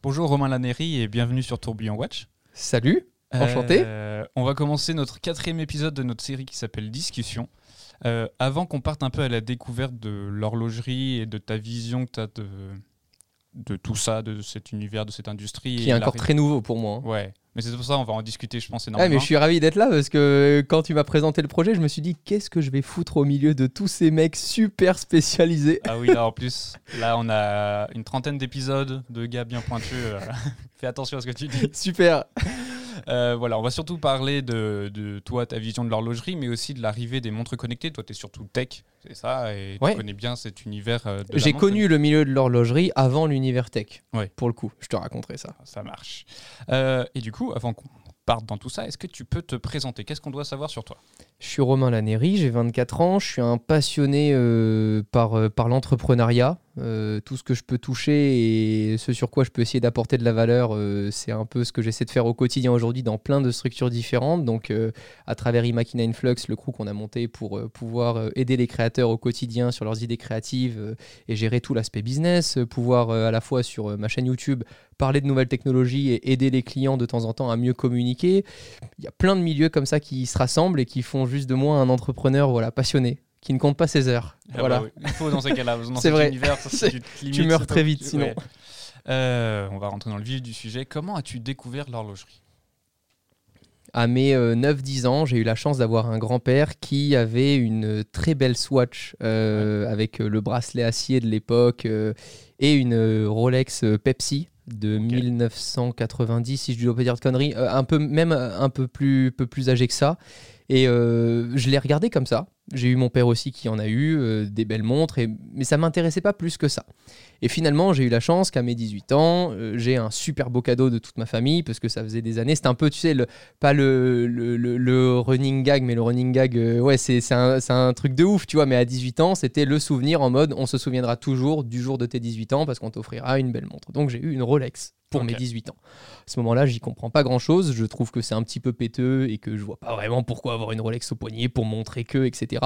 Bonjour Romain Laneri et bienvenue sur Tourbillon Watch. Salut, enchanté. Euh, on va commencer notre quatrième épisode de notre série qui s'appelle Discussion. Euh, avant qu'on parte un peu à la découverte de l'horlogerie et de ta vision que tu as de, de tout ça, de cet univers, de cette industrie. Qui est encore très nouveau pour moi. hein. Ouais, mais c'est pour ça on va en discuter, je pense, Ah, énormément. mais je suis ravi d'être là parce que quand tu m'as présenté le projet, je me suis dit qu'est-ce que je vais foutre au milieu de tous ces mecs super spécialisés? Ah oui, là en plus, là on a une trentaine d'épisodes de gars bien pointus. euh, Fais attention à ce que tu dis. Super. Euh, voilà, on va surtout parler de, de toi, ta vision de l'horlogerie, mais aussi de l'arrivée des montres connectées. Toi, tu es surtout tech, c'est ça, et Ouais. tu connais bien cet univers. euh, J'ai connu le milieu de l'horlogerie avant l'univers tech. Ouais. Pour le coup, je te raconterai ça. Ça marche. Euh, et du coup, avant qu'on parte dans tout ça, est-ce que tu peux te présenter? Qu'est-ce qu'on doit savoir sur toi? Je suis Romain Laneri, j'ai 24 ans, je suis un passionné euh, par, euh, par l'entrepreneuriat. Euh, tout ce que je peux toucher et ce sur quoi je peux essayer d'apporter de la valeur, c'est un peu ce que j'essaie de faire au quotidien aujourd'hui dans plein de structures différentes. Donc, à travers Imakina Influx, le crew qu'on a monté pour pouvoir aider les créateurs au quotidien sur leurs idées créatives et gérer tout l'aspect business, pouvoir à la fois sur ma chaîne YouTube parler de nouvelles technologies et aider les clients de temps en temps à mieux communiquer. Il y a plein de milieux comme ça qui se rassemblent et qui font juste de moi un entrepreneur voilà, passionné, qui ne compte pas ses heures. Ah voilà. bah oui, Il faut dans ces cas-là, dans C'est cet vrai. univers, ça, C'est- tu, te limites, tu meurs très vite, sinon. Ouais. Euh, on va rentrer dans le vif du sujet. Comment as-tu découvert l'horlogerie? À mes euh, 9-10 ans, j'ai eu la chance d'avoir un grand-père qui avait une très belle Swatch euh, avec euh, le bracelet acier de l'époque et une Rolex Pepsi de 1990, si je ne dois pas dire de conneries, un peu, même un peu plus, peu plus âgé que ça. Et euh, je l'ai regardé comme ça. J'ai eu mon père aussi qui en a eu, euh, des belles montres, et, mais ça m'intéressait pas plus que ça. Et finalement, j'ai eu la chance qu'à mes 18 ans, euh, j'ai un super beau cadeau de toute ma famille, parce que ça faisait des années. C'était un peu, tu sais, le, pas le, le, le- le running gag, mais le running gag, euh, ouais, c'est un, un truc de ouf, tu vois. Mais à 18 ans, c'était le souvenir en mode on se souviendra toujours du jour de tes 18 ans parce qu'on t'offrira une belle montre. Donc j'ai eu une Rolex pour mes 18 ans. À ce moment-là, j'y comprends pas grand chose. Je trouve que c'est un petit peu péteux et que je vois pas vraiment pourquoi avoir une Rolex au poignet pour montrer que, etc.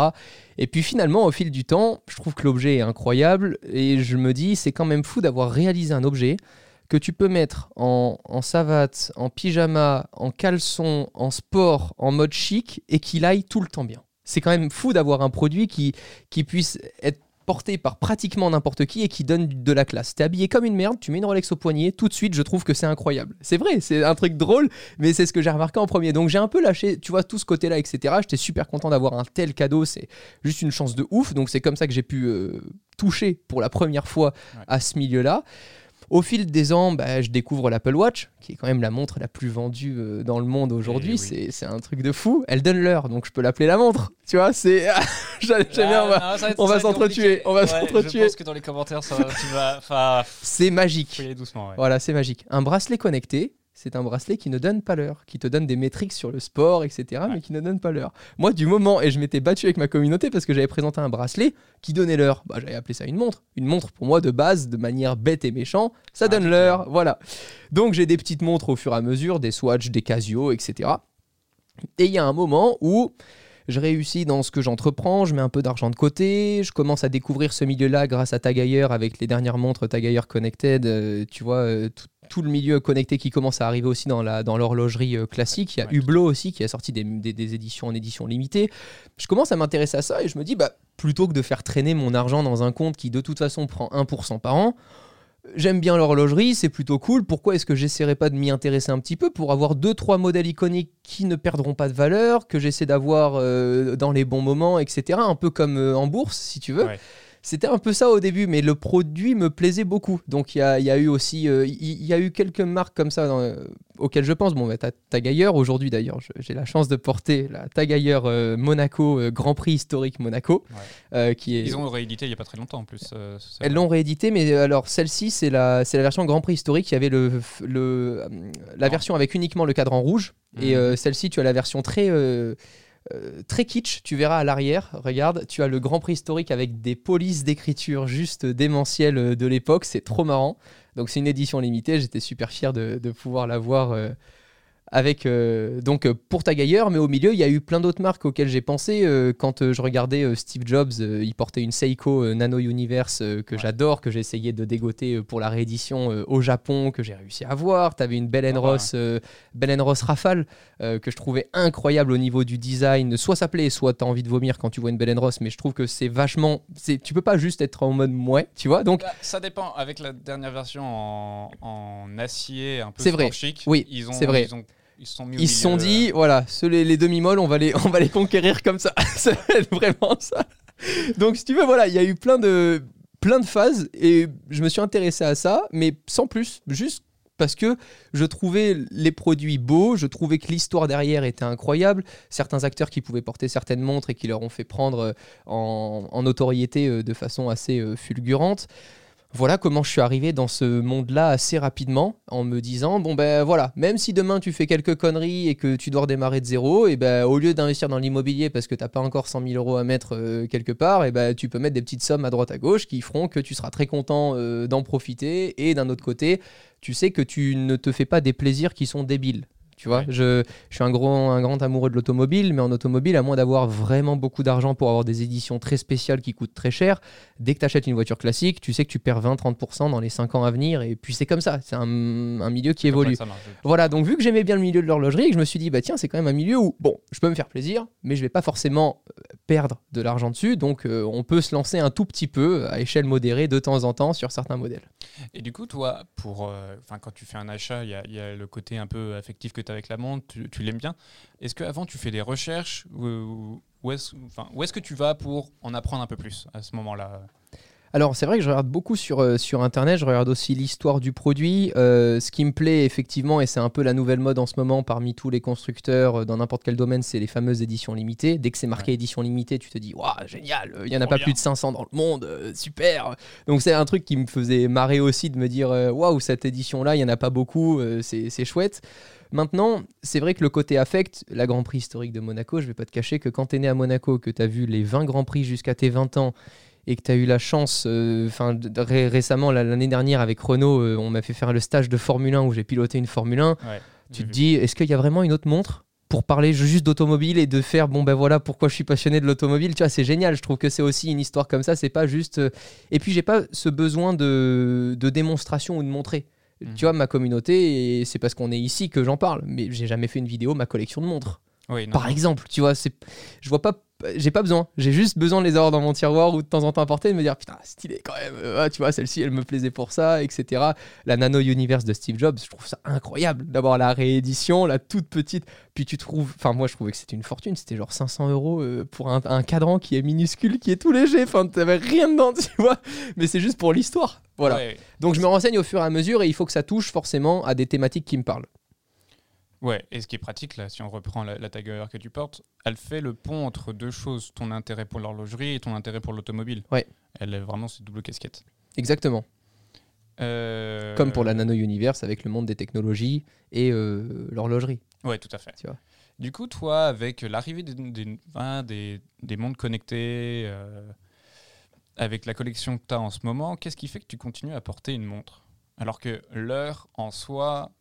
Et puis finalement, au fil du temps, je trouve que l'objet est incroyable et je me dis, c'est quand même fou d'avoir réalisé un objet que tu peux mettre en, en savate, en pyjama, en caleçon, en sport, en mode chic et qu'il aille tout le temps bien. C'est quand même fou d'avoir un produit qui, qui puisse être porté par pratiquement n'importe qui et qui donne de la classe. T'es habillé comme une merde, tu mets une Rolex au poignet, tout de suite je trouve que c'est incroyable. C'est vrai, c'est un truc drôle, mais c'est ce que j'ai remarqué en premier. Donc j'ai un peu lâché, tu vois, tout ce côté-là, etc. J'étais super content d'avoir un tel cadeau, c'est juste une chance de ouf. Donc c'est comme ça que j'ai pu euh, toucher pour la première fois Ouais. à ce milieu-là. Au fil des ans, bah, je découvre l'Apple Watch, qui est quand même la montre la plus vendue euh, dans le monde aujourd'hui. oui. C'est un truc de fou. Elle donne l'heure, donc je peux l'appeler la montre. Tu vois, c'est. J'aime bien, on va- on va s'entretuer, on va s'entretuer. Je pense que dans les commentaires, ça, va- tu vas. Enfin, C'est magique. faut y aller doucement. ouais. Voilà, c'est magique. Un bracelet connecté, c'est un bracelet qui ne donne pas l'heure, qui te donne des métriques sur le sport, etc., mais qui ne donne pas l'heure. Moi, du moment, et je m'étais battu avec ma communauté parce que j'avais présenté un bracelet qui donnait l'heure, bah, j'avais appelé ça une montre. Une montre, pour moi, de base, de manière bête et méchant, ça Ah, donne l'heure, voilà. Donc j'ai des petites montres au fur et à mesure, des Swatch, des Casio, etc. Et il y a un moment où je réussis dans ce que j'entreprends, je mets un peu d'argent de côté, je commence à découvrir ce milieu-là grâce à Tag Heuer avec les dernières montres Tag Heuer Connected, euh, tu vois, euh, tout, tout le milieu connecté qui commence à arriver aussi dans la dans l'horlogerie euh, classique. Il y a. Hublot aussi qui a sorti des, des- des éditions en édition limitée. Je commence à m'intéresser à ça et je me dis, bah, plutôt que de faire traîner mon argent dans un compte qui de toute façon prend 1% par an, J'aime bien l'horlogerie, c'est plutôt cool. Pourquoi est-ce que j'essaierai pas de m'y intéresser un petit peu pour avoir deux trois modèles iconiques qui ne perdront pas de valeur, que j'essaie d'avoir euh, dans les bons moments, etc. Un peu comme euh, en bourse, si tu veux. C'était un peu ça au début, mais le produit me plaisait beaucoup. Donc il y a, il y a eu aussi, euh, il y, a eu quelques marques comme ça dans, euh, auxquelles je pense. Bon, bah, t'as Tag Heuer aujourd'hui d'ailleurs. J'ai la chance de porter la Tag Heuer euh, Monaco euh, Grand Prix historique Monaco, Ouais. euh, qui est Ils ont réédité il n'y a pas très longtemps en plus. euh, elles l'ont réédité, mais alors celle-ci, c'est la, c'est la version Grand Prix historique. Il y avait le, le, la version avec uniquement le cadran rouge. Et euh, celle-ci, tu as la version très, euh, très kitsch. Tu verras à l'arrière, regarde, tu as le Grand Prix historique avec des polices d'écriture juste démentielles euh, de l'époque. C'est trop marrant. Donc c'est une édition limitée. J'étais super fier de, de pouvoir l'avoir euh, avec euh, donc euh, pour Tag Heuer, mais au milieu, il y a eu plein d'autres marques auxquelles j'ai pensé euh, quand je regardais euh, Steve Jobs. il portait une Seiko Nano Universe que Ouais. j'adore, que j'ai essayé de dégoter pour la réédition au Japon, que j'ai réussi à avoir. Tu avais une Bell Ah ouais. Ross, Bell Ross Rafale que je trouvais incroyable au niveau du design. Soit ça plaît, soit tu as envie de vomir quand tu vois une Bell Ross, mais je trouve que c'est vachement. Tu peux pas juste être en mode mouais, tu vois. Donc, Bah, ça dépend. Avec la dernière version en, en acier, un peu C'est vrai. chic, Oui, ils ont, c'est vrai. Ils, ont- ils se sont mis au Ils se sont milieu, dit, voilà, ceux, les, les demi-molles, on va les, on va les conquérir comme ça. ça va être vraiment ça. Donc, si tu veux, voilà, il y a eu plein de, plein de phases et je me suis intéressé à ça, mais sans plus, juste parce que je trouvais les produits beaux, je trouvais que l'histoire derrière était incroyable, certains acteurs qui pouvaient porter certaines montres et qui leur ont fait prendre euh, en, en notoriété euh, de façon assez euh, fulgurante. Voilà comment je suis arrivé dans ce monde-là assez rapidement en me disant bon ben voilà, même si demain tu fais quelques conneries et que tu dois redémarrer de zéro, et ben au lieu d'investir dans l'immobilier parce que t'as pas encore 100 000 euros à mettre euh, quelque part, et ben tu peux mettre des petites sommes à droite à gauche qui feront que tu seras très content euh, d'en profiter et d'un autre côté, tu sais que tu ne te fais pas des plaisirs qui sont débiles. Tu vois, Ouais. je, je suis un, gros, un grand amoureux de l'automobile, mais en automobile, à moins d'avoir vraiment beaucoup d'argent pour avoir des éditions très spéciales qui coûtent très cher, dès que tu achètes une voiture classique, tu sais que tu perds 20-30% dans les 5 ans à venir, et puis c'est comme ça, c'est un, un milieu qui évolue. marche. Voilà, donc vu que j'aimais bien le milieu de l'horlogerie, je me suis dit, bah tiens, c'est quand même un milieu où, bon, je peux me faire plaisir, mais je vais pas forcément euh, perdre de l'argent dessus, donc euh, on peut se lancer un tout petit peu à échelle modérée de temps en temps sur certains modèles. Et du coup, toi, pour, euh, quand tu fais un achat, il y, a- il y a le côté un peu affectif que tu as avec la montre, tu, tu l'aimes bien. Est-ce qu'avant, tu fais des recherches ou, ou est-ce enfin, où est-ce que tu vas pour en apprendre un peu plus à ce moment-là? Alors, c'est vrai que je regarde beaucoup sur, euh, sur Internet, je regarde aussi l'histoire du produit. Euh, ce qui me plaît effectivement, et c'est un peu la nouvelle mode en ce moment parmi tous les constructeurs euh, dans n'importe quel domaine, c'est les fameuses éditions limitées. Dès que c'est marqué édition limitée, tu te dis, waouh, génial, il n'y en a pas bien. plus de 500 dans le monde, super. Donc, c'est un truc qui me faisait marrer aussi de me dire, waouh, cette édition-là, il n'y en a pas beaucoup, c'est chouette. Maintenant, c'est vrai que le côté affect, la Grand Prix historique de Monaco, je vais pas te cacher que quand tu es né à Monaco, que tu as vu les 20 Grands Prix jusqu'à tes 20 ans, et que tu as eu la chance, euh, enfin ré- récemment, la- l'année dernière avec Renault, euh, on m'a fait faire le stage de Formule 1 où j'ai piloté une Formule 1, Ouais, tu te vu. dis, est-ce qu'il y a vraiment une autre montre pour parler juste d'automobile et de faire, bon ben voilà pourquoi je suis passionné de l'automobile, tu vois, c'est génial, je trouve que c'est aussi une histoire comme ça, c'est pas juste... euh, Et puis j'ai pas ce besoin de, de démonstration ou de montrer. Mhm. Tu vois, ma communauté, et c'est parce qu'on est ici que j'en parle, mais j'ai jamais fait une vidéo, ma collection de montres. Oui, non, Par non. exemple, tu vois, je vois pas, j'ai pas besoin. J'ai juste besoin de les avoir dans mon tiroir ou de temps en temps à porter et de me dire putain, stylé quand même. ah, tu vois, celle-ci, elle me plaisait pour ça, etc. La Nano Universe de Steve Jobs, je trouve ça incroyable d'avoir la réédition, la toute petite. Puis tu trouves, enfin moi je trouvais que c'était une fortune. C'était genre 500 euros euh, pour un, un cadran qui est minuscule, qui est tout léger. Enfin, t'avais rien dedans, tu vois. Mais c'est juste pour l'histoire. Voilà. Ouais, Donc je me renseigne au fur et à mesure et il faut que ça touche forcément à des thématiques qui me parlent. Ouais, et ce qui est pratique, là, si on reprend la, la tag que tu portes, elle fait le pont entre deux choses, ton intérêt pour l'horlogerie et ton intérêt pour l'automobile. Ouais. Elle est vraiment cette double casquette. Exactement. Euh, Comme pour la Nano Universe avec le monde des technologies et euh, l'horlogerie. Ouais, tout à fait. Tu vois. Du coup, toi, avec l'arrivée des, des, hein, des, des mondes connectés, euh, avec la collection que tu as en ce moment, qu'est-ce qui fait que tu continues à porter une montre? Alors que l'heure en soi,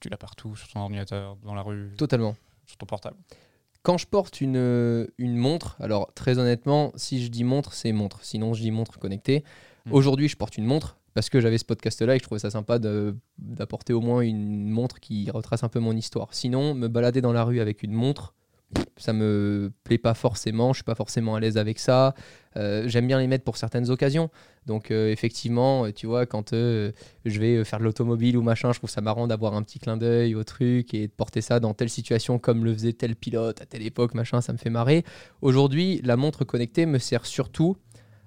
tu l'as partout, sur ton ordinateur, dans la rue, Totalement. sur ton portable. Quand je porte une, euh, une montre, alors très honnêtement, si je dis montre, c'est montre. Sinon, je dis montre connectée. Mm. Aujourd'hui, je porte une montre parce que j'avais ce podcast-là et que je trouvais ça sympa d'apporter au moins une montre qui retrace un peu mon histoire. Sinon, me balader dans la rue avec une montre, ça me plaît pas forcément. Je suis pas forcément à l'aise avec ça. Euh, J'aime bien les mettre pour certaines occasions. Donc, euh, effectivement, euh, tu vois, quand je vais faire de l'automobile ou machin, je trouve ça marrant d'avoir un petit clin d'œil au truc et de porter ça dans telle situation comme le faisait tel pilote à telle époque, machin, ça me fait marrer. Aujourd'hui, la montre connectée me sert surtout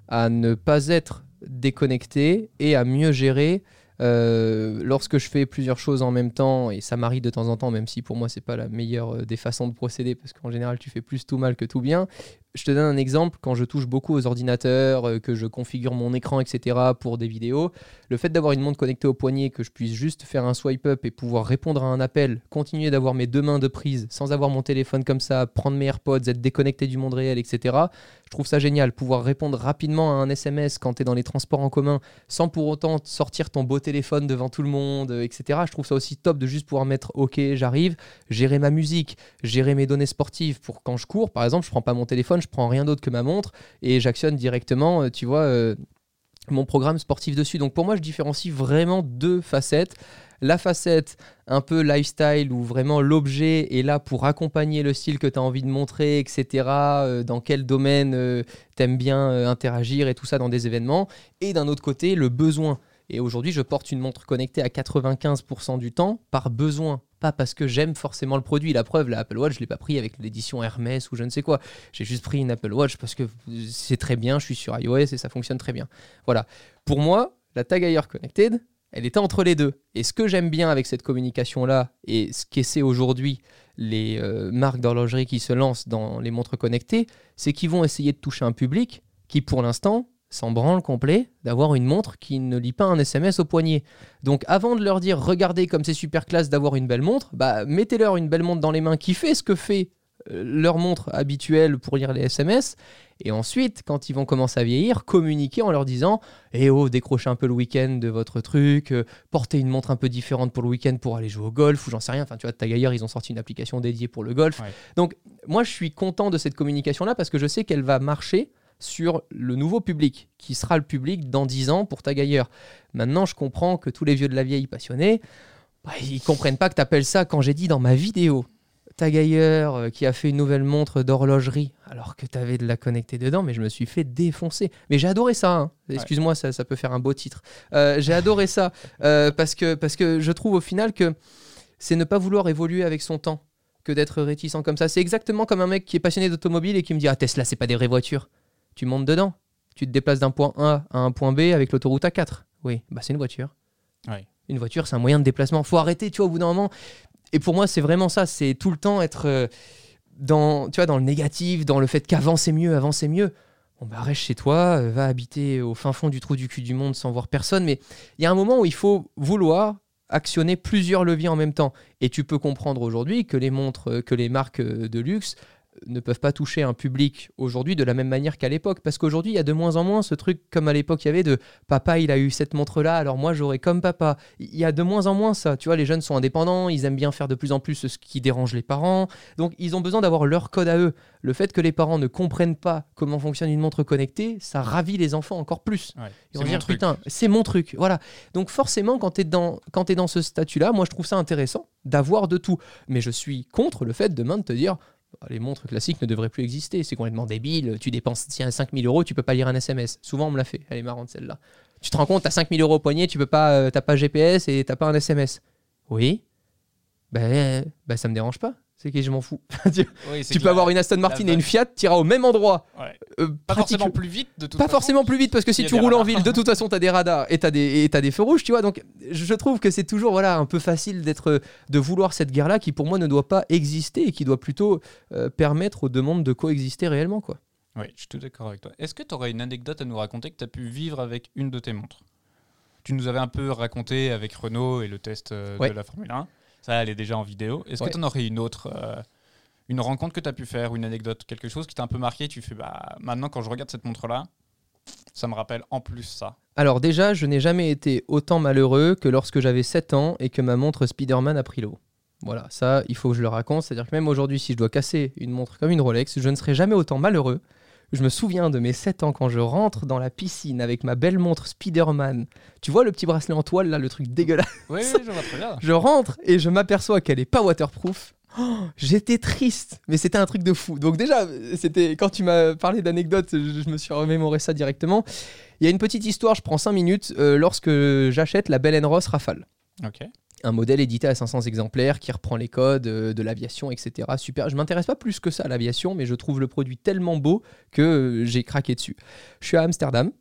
à ne pas être déconnecté et à mieux gérer euh, lorsque je fais plusieurs choses en même temps, et ça m'arrive de temps en temps, même si pour moi c'est pas la meilleure euh, des façons de procéder, parce qu'en général tu fais plus tout mal que tout bien, je te donne un exemple, quand je touche beaucoup aux ordinateurs, euh, que je configure mon écran, etc. pour des vidéos, le fait d'avoir une montre connectée au poignet, que je puisse juste faire un swipe up et pouvoir répondre à un appel, continuer d'avoir mes deux mains de prise sans avoir mon téléphone comme ça, prendre mes AirPods, être déconnecté du monde réel, etc. Je trouve ça génial, pouvoir répondre rapidement à un SMS quand tu es dans les transports en commun sans pour autant sortir ton beau téléphone devant tout le monde, etc. Je trouve ça aussi top de juste pouvoir mettre OK, j'arrive, gérer ma musique, gérer mes données sportives pour quand je cours, par exemple, je prends pas mon téléphone, je prends rien d'autre que ma montre et j'actionne directement, euh, tu vois, euh, mon programme sportif dessus. Donc pour moi, je différencie vraiment deux facettes. La facette un peu lifestyle où vraiment l'objet est là pour accompagner le style que tu as envie de montrer, etc. Euh, dans quel domaine tu aimes bien interagir et tout ça dans des événements. Et d'un autre côté, le besoin. Et aujourd'hui, je porte une montre connectée à 95% du temps par besoin, pas parce que j'aime forcément le produit. La preuve, la Apple Watch, je ne l'ai pas pris avec l'édition Hermès ou je ne sais quoi. J'ai juste pris une Apple Watch parce que c'est très bien, je suis sur iOS et ça fonctionne très bien. Voilà. Pour moi, la Tag Connected, elle était entre les deux. Et ce que j'aime bien avec cette communication-là, et ce qu'essaient aujourd'hui les euh, marques d'horlogerie qui se lancent dans les montres connectées, c'est qu'ils vont essayer de toucher un public qui, pour l'instant, sans branle complet d'avoir une montre qui ne lit pas un SMS au poignet. Donc avant de leur dire regardez comme c'est super classe d'avoir une belle montre, bah mettez-leur une belle montre dans les mains qui fait ce que fait euh, leur montre habituelle pour lire les SMS. Et ensuite, quand ils vont commencer à vieillir, communiquer en leur disant Eh oh, décrochez un peu le week-end de votre truc, euh, portez une montre un peu différente pour le week-end pour aller jouer au golf, ou j'en sais rien. Enfin, tu vois, ailleurs, ils ont sorti une application dédiée pour le golf. Donc, moi, je suis content de cette communication-là parce que je sais qu'elle va marcher sur le nouveau public, qui sera le public dans 10 ans pour Tag Maintenant, je comprends que tous les vieux de la vieille passionnés, bah, ils comprennent pas que tu appelles ça quand j'ai dit dans ma vidéo. Tag euh, qui a fait une nouvelle montre d'horlogerie alors que tu avais de la connecter dedans, mais je me suis fait défoncer. Mais j'ai adoré ça. Hein. Excuse-moi, ça, ça, peut faire un beau titre. Euh, j'ai adoré ça euh, parce, que, parce que je trouve au final que c'est ne pas vouloir évoluer avec son temps que d'être réticent comme ça. C'est exactement comme un mec qui est passionné d'automobile et qui me dit Ah, Tesla, c'est pas des vraies voitures tu montes dedans. Tu te déplaces d'un point A à un point B avec l'autoroute A4. Oui, bah c'est une voiture. Une voiture, c'est un moyen de déplacement. Faut arrêter, tu vois, au bout d'un moment. Et pour moi, c'est vraiment ça. C'est tout le temps être euh, dans, tu vois, dans le négatif, dans le fait qu'avant c'est mieux, avant c'est mieux. Bon, bah reste chez toi, euh, va habiter au fin fond du trou du cul du monde sans voir personne. Mais il y a un moment où il faut vouloir actionner plusieurs leviers en même temps. Et tu peux comprendre aujourd'hui que les montres, euh, que les marques de luxe ne peuvent pas toucher un public aujourd'hui de la même manière qu'à l'époque. Parce qu'aujourd'hui, il y a de moins en moins ce truc comme à l'époque il y avait de papa, il a eu cette montre-là, alors moi j'aurais comme papa. Il y a de moins en moins ça. Tu vois, les jeunes sont indépendants, ils aiment bien faire de plus en plus ce qui dérange les parents. Donc ils ont besoin d'avoir leur code à eux. Le fait que les parents ne comprennent pas comment fonctionne une montre connectée, ça ravit les enfants encore plus. ils vont dire putain, c'est mon truc. Voilà. Donc forcément, quand tu es dans, quand es dans ce statut-là, moi je trouve ça intéressant d'avoir de tout. Mais je suis contre le fait demain de te dire les montres classiques ne devraient plus exister. C'est complètement débile. Tu dépenses 5000 euros, tu peux pas lire un SMS. Souvent, on me l'a fait. Elle est marrante celle-là. Tu te rends compte, tu as 5000 euros au poignet, tu peux pas, euh, pas GPS et t'as pas un SMS. Oui. Ben, ben, ça me dérange pas c'est que je m'en fous. tu, peux avoir une Aston Martin et une Fiat, tu iras au même endroit. Euh, pas forcément plus vite, de toute Pas forcément plus vite, parce que si tu roules en ville, de toute façon, tu as des radars et tu as, des, des feux rouges, tu vois. Donc, je trouve que c'est toujours voilà, un peu facile d'être, de vouloir cette guerre-là qui, pour moi, ne doit pas exister et qui doit plutôt euh, permettre aux demandes de coexister réellement. Quoi. Oui, je suis tout d'accord avec toi. Est-ce que tu aurais une anecdote à nous raconter que tu as pu vivre avec une de tes montres? Tu nous avais un peu raconté avec Renault et le test euh, de la Formule 1. Ça, elle est déjà en vidéo. Est-ce que tu en aurais une autre euh, Une rencontre que tu as pu faire, une anecdote, quelque chose qui t'a un peu marqué Tu fais, bah, maintenant, quand je regarde cette montre-là, ça me rappelle en plus ça. Alors, déjà, je n'ai jamais été autant malheureux que lorsque j'avais 7 ans et que ma montre Spider-Man a pris l'eau. Voilà, ça, il faut que je le raconte. C'est-à-dire que même aujourd'hui, si je dois casser une montre comme une Rolex, je ne serai jamais autant malheureux je me souviens de mes 7 ans quand je rentre dans la piscine avec ma belle montre Spider-Man. Tu vois le petit bracelet en toile là, le truc dégueulasse Oui, je vois très bien. Je rentre et je m'aperçois qu'elle est pas waterproof. Oh, j'étais triste, mais c'était un truc de fou. Donc déjà, c'était quand tu m'as parlé d'anecdotes, je, me suis remémoré ça directement. Il y a une petite histoire, je prends 5 minutes, euh, lorsque j'achète la Bell Ross Rafale. Ok un modèle édité à 500 exemplaires qui reprend les codes euh, de l'aviation, etc. Super. Je m'intéresse pas plus que ça à l'aviation, mais je trouve le produit tellement beau que euh, j'ai craqué dessus. Je suis à Amsterdam.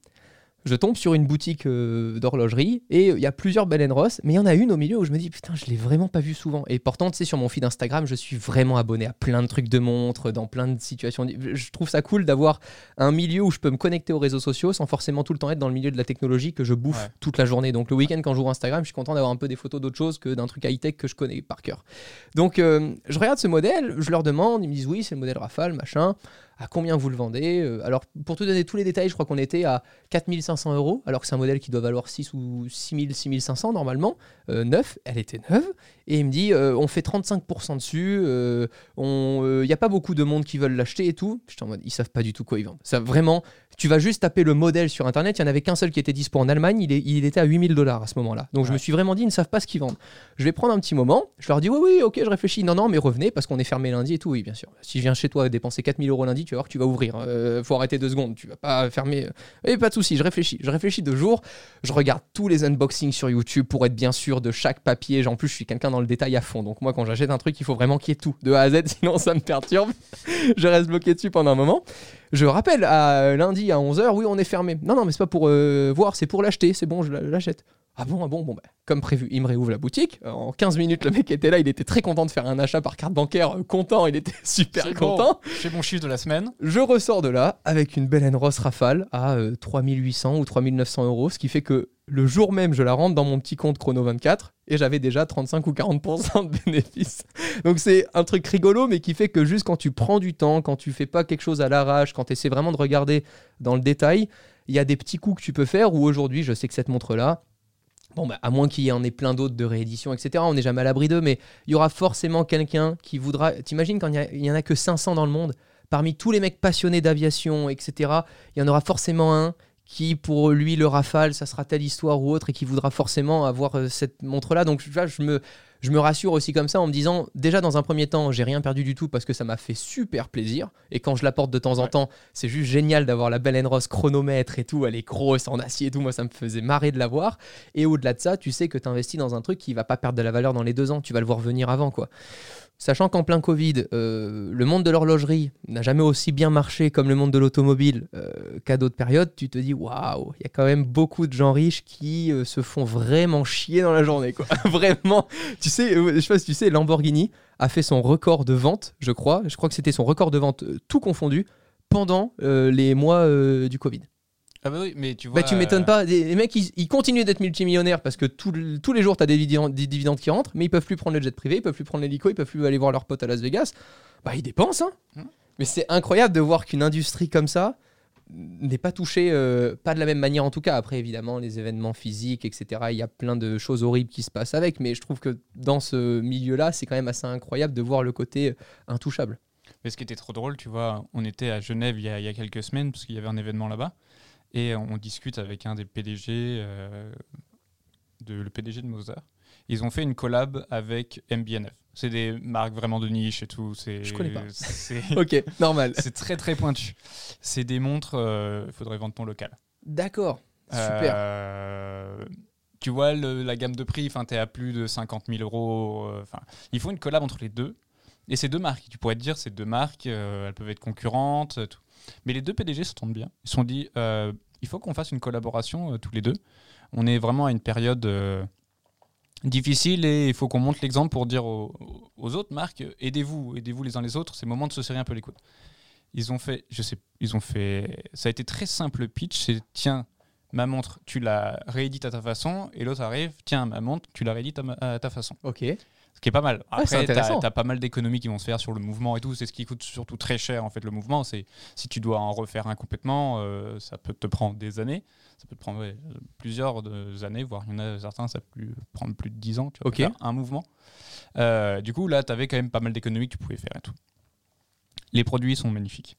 Je tombe sur une boutique euh, d'horlogerie et il y a plusieurs Bell Ross, mais il y en a une au milieu où je me dis putain, je l'ai vraiment pas vue souvent. Et pourtant, tu sais, sur mon feed Instagram, je suis vraiment abonné à plein de trucs de montres, dans plein de situations. Je trouve ça cool d'avoir un milieu où je peux me connecter aux réseaux sociaux sans forcément tout le temps être dans le milieu de la technologie que je bouffe toute la journée. Donc le week-end, quand j'ouvre Instagram, je suis content d'avoir un peu des photos d'autres choses que d'un truc high-tech que je connais par cœur. Donc euh, je regarde ce modèle, je leur demande, ils me disent oui, c'est le modèle Rafale, machin à combien vous le vendez. Euh, alors, pour te donner tous les détails, je crois qu'on était à 4500 euros, alors que c'est un modèle qui doit valoir 6 ou 6000, 6500 normalement, euh, neuf. Elle était neuve. Et il me dit, euh, on fait 35% dessus, il n'y a pas beaucoup de monde qui veulent l'acheter et tout. J'étais en mode, ils savent pas du tout quoi ils vendent. Ça, vraiment, tu vas juste taper le modèle sur Internet. Il n'y en avait qu'un seul qui était dispo en Allemagne. Il, est, il était à 8000 dollars à ce moment-là. Donc, je me suis vraiment dit, ils ne savent pas ce qu'ils vendent. Je vais prendre un petit moment. Je leur dis, oui, oui, ok, je réfléchis. Non, non, mais revenez parce qu'on est fermé lundi et tout. Oui, bien sûr. Si je viens chez toi dépenser 4000 euros lundi, tu vas voir tu vas ouvrir. Euh, faut arrêter deux secondes, tu vas pas fermer. Et pas de souci, je réfléchis. Je réfléchis deux jours. Je regarde tous les unboxings sur YouTube pour être bien sûr de chaque papier. En plus, je suis quelqu'un dans le détail à fond. Donc moi, quand j'achète un truc, il faut vraiment qu'il y ait tout de A à Z, sinon ça me perturbe. je reste bloqué dessus pendant un moment. Je rappelle à lundi à 11h, oui, on est fermé. Non, non, mais c'est pas pour euh, voir, c'est pour l'acheter. C'est bon, je l'achète. Ah bon, ah bon, bon, bah, comme prévu, il me réouvre la boutique. En 15 minutes, le mec était là, il était très content de faire un achat par carte bancaire, euh, content, il était super content. J'ai mon chiffre de la semaine. Je ressors de là avec une Bell Ross Rafale à 3800 euh, ou 3900 euros, ce qui fait que le jour même, je la rentre dans mon petit compte Chrono 24 et j'avais déjà 35 ou 40% de bénéfices. Donc c'est un truc rigolo, mais qui fait que juste quand tu prends du temps, quand tu fais pas quelque chose à l'arrache, quand tu essaies vraiment de regarder dans le détail, il y a des petits coups que tu peux faire. Ou aujourd'hui, je sais que cette montre-là, Bon, bah, à moins qu'il y en ait plein d'autres de réédition, etc. On n'est jamais à l'abri d'eux, mais il y aura forcément quelqu'un qui voudra. T'imagines quand il n'y en a que 500 dans le monde, parmi tous les mecs passionnés d'aviation, etc., il y en aura forcément un qui, pour lui, le Rafale, ça sera telle histoire ou autre, et qui voudra forcément avoir euh, cette montre-là. Donc, je me, je me rassure aussi comme ça en me disant, déjà dans un premier temps, j'ai rien perdu du tout parce que ça m'a fait super plaisir. Et quand je la porte de temps en temps, c'est juste génial d'avoir la Belle Ross chronomètre et tout. Elle est grosse en acier et tout. Moi, ça me faisait marrer de la voir. Et au-delà de ça, tu sais que tu investis dans un truc qui va pas perdre de la valeur dans les deux ans. Tu vas le voir venir avant, quoi. Sachant qu'en plein Covid, euh, le monde de l'horlogerie n'a jamais aussi bien marché comme le monde de l'automobile euh, qu'à d'autres périodes, tu te dis waouh, il y a quand même beaucoup de gens riches qui euh, se font vraiment chier dans la journée. Quoi. vraiment, tu sais, je sais pas si tu sais, Lamborghini a fait son record de vente, je crois. Je crois que c'était son record de vente tout confondu pendant les mois du Covid. Ah bah oui, mais tu vois. Bah tu m'étonnes euh, pas. Les mecs, ils, continuent d'être multimillionnaires parce que tous les jours, tu as des dividendes, qui rentrent, mais ils peuvent plus prendre le jet privé, ils peuvent plus prendre l'hélico, ils peuvent plus aller voir leurs potes à Las Vegas. Bah, ils dépensent, hein. Mmh. Mais c'est incroyable de voir qu'une industrie comme ça n'est pas touchée, euh, pas de la même manière en tout cas. Après, évidemment, les événements physiques, etc., il y a plein de choses horribles qui se passent avec, mais je trouve que dans ce milieu-là, c'est quand même assez incroyable de voir le côté euh, intouchable. Mais ce qui était trop drôle, tu vois, on était à Genève il y a, il y a quelques semaines, parce qu'il y avait un événement là-bas. Et on discute avec un des PDG, euh, de, le PDG de Mozart. Ils ont fait une collab avec MBNF. C'est des marques vraiment de niche et tout. Je connais pas. ok, normal. C'est très très pointu. C'est des montres, il euh, faudrait vendre ton local. D'accord, super. Euh, tu vois la gamme de prix, tu es à plus de 50 000 euros. Enfin, ils font une collab entre les deux. Et ces deux marques, tu pourrais te dire, ces deux marques, elles peuvent être concurrentes. Tout. Mais les deux PDG s'entendent bien. Ils se sont dit, euh, il faut qu'on fasse une collaboration euh, tous les deux. On est vraiment à une période euh, difficile et il faut qu'on montre l'exemple pour dire aux, autres marques, aidez-vous, aidez-vous les uns les autres. C'est le moment de se serrer un peu les coudes. Ils ont fait, je sais, ils ont fait, ça a été très simple le pitch. C'est tiens, ma montre, tu la réédites à ta façon, et l'autre arrive, tiens, ma montre, tu la réédites à, à ta façon. Ok. Ce qui est pas mal. Après, tu as, pas mal d'économies qui vont se faire sur le mouvement et tout. C'est ce qui coûte surtout très cher, en fait, le mouvement. C'est si tu dois en refaire un complètement, euh, ça peut te prendre des années. Ça peut te prendre plusieurs années, voire il y en a certains, ça peut prendre plus de 10 ans. Tu vois, un mouvement. Euh, du coup, là, tu avais quand même pas mal d'économies que tu pouvais faire et tout. Les produits sont magnifiques.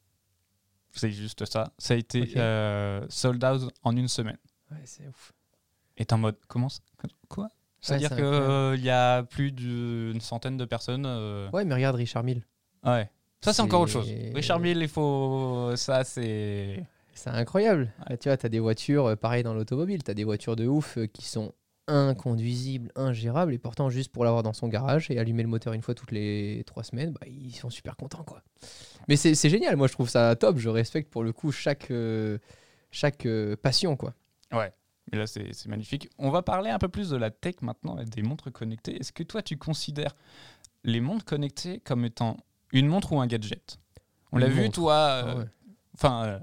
C'est juste ça. Ça a été euh, sold out en une semaine. Ouais, c'est ouf. Et en mode, comment Quoi? C'est-à-dire qu'il euh, y a plus d'une centaine de personnes. Euh, ouais, mais regarde Richard Mille. Ouais. Ça, c'est encore autre chose. Richard Mille, il faut. Ça, c'est. C'est incroyable. tu vois, tu as des voitures, euh, pareil dans l'automobile, tu as des voitures de ouf qui sont inconduisibles, ingérables, et pourtant, juste pour l'avoir dans son garage et allumer le moteur une fois toutes les trois semaines, bah, ils sont super contents, quoi. Mais c'est génial, moi je trouve ça top, je respecte pour le coup chaque, chaque passion, quoi. Ouais, mais là c'est magnifique. On va parler un peu plus de la tech maintenant, et des montres connectées. Est-ce que toi tu considères les montres connectées comme étant une montre ou un gadget? On l'a vu toi, Ah euh, ouais. enfin, euh,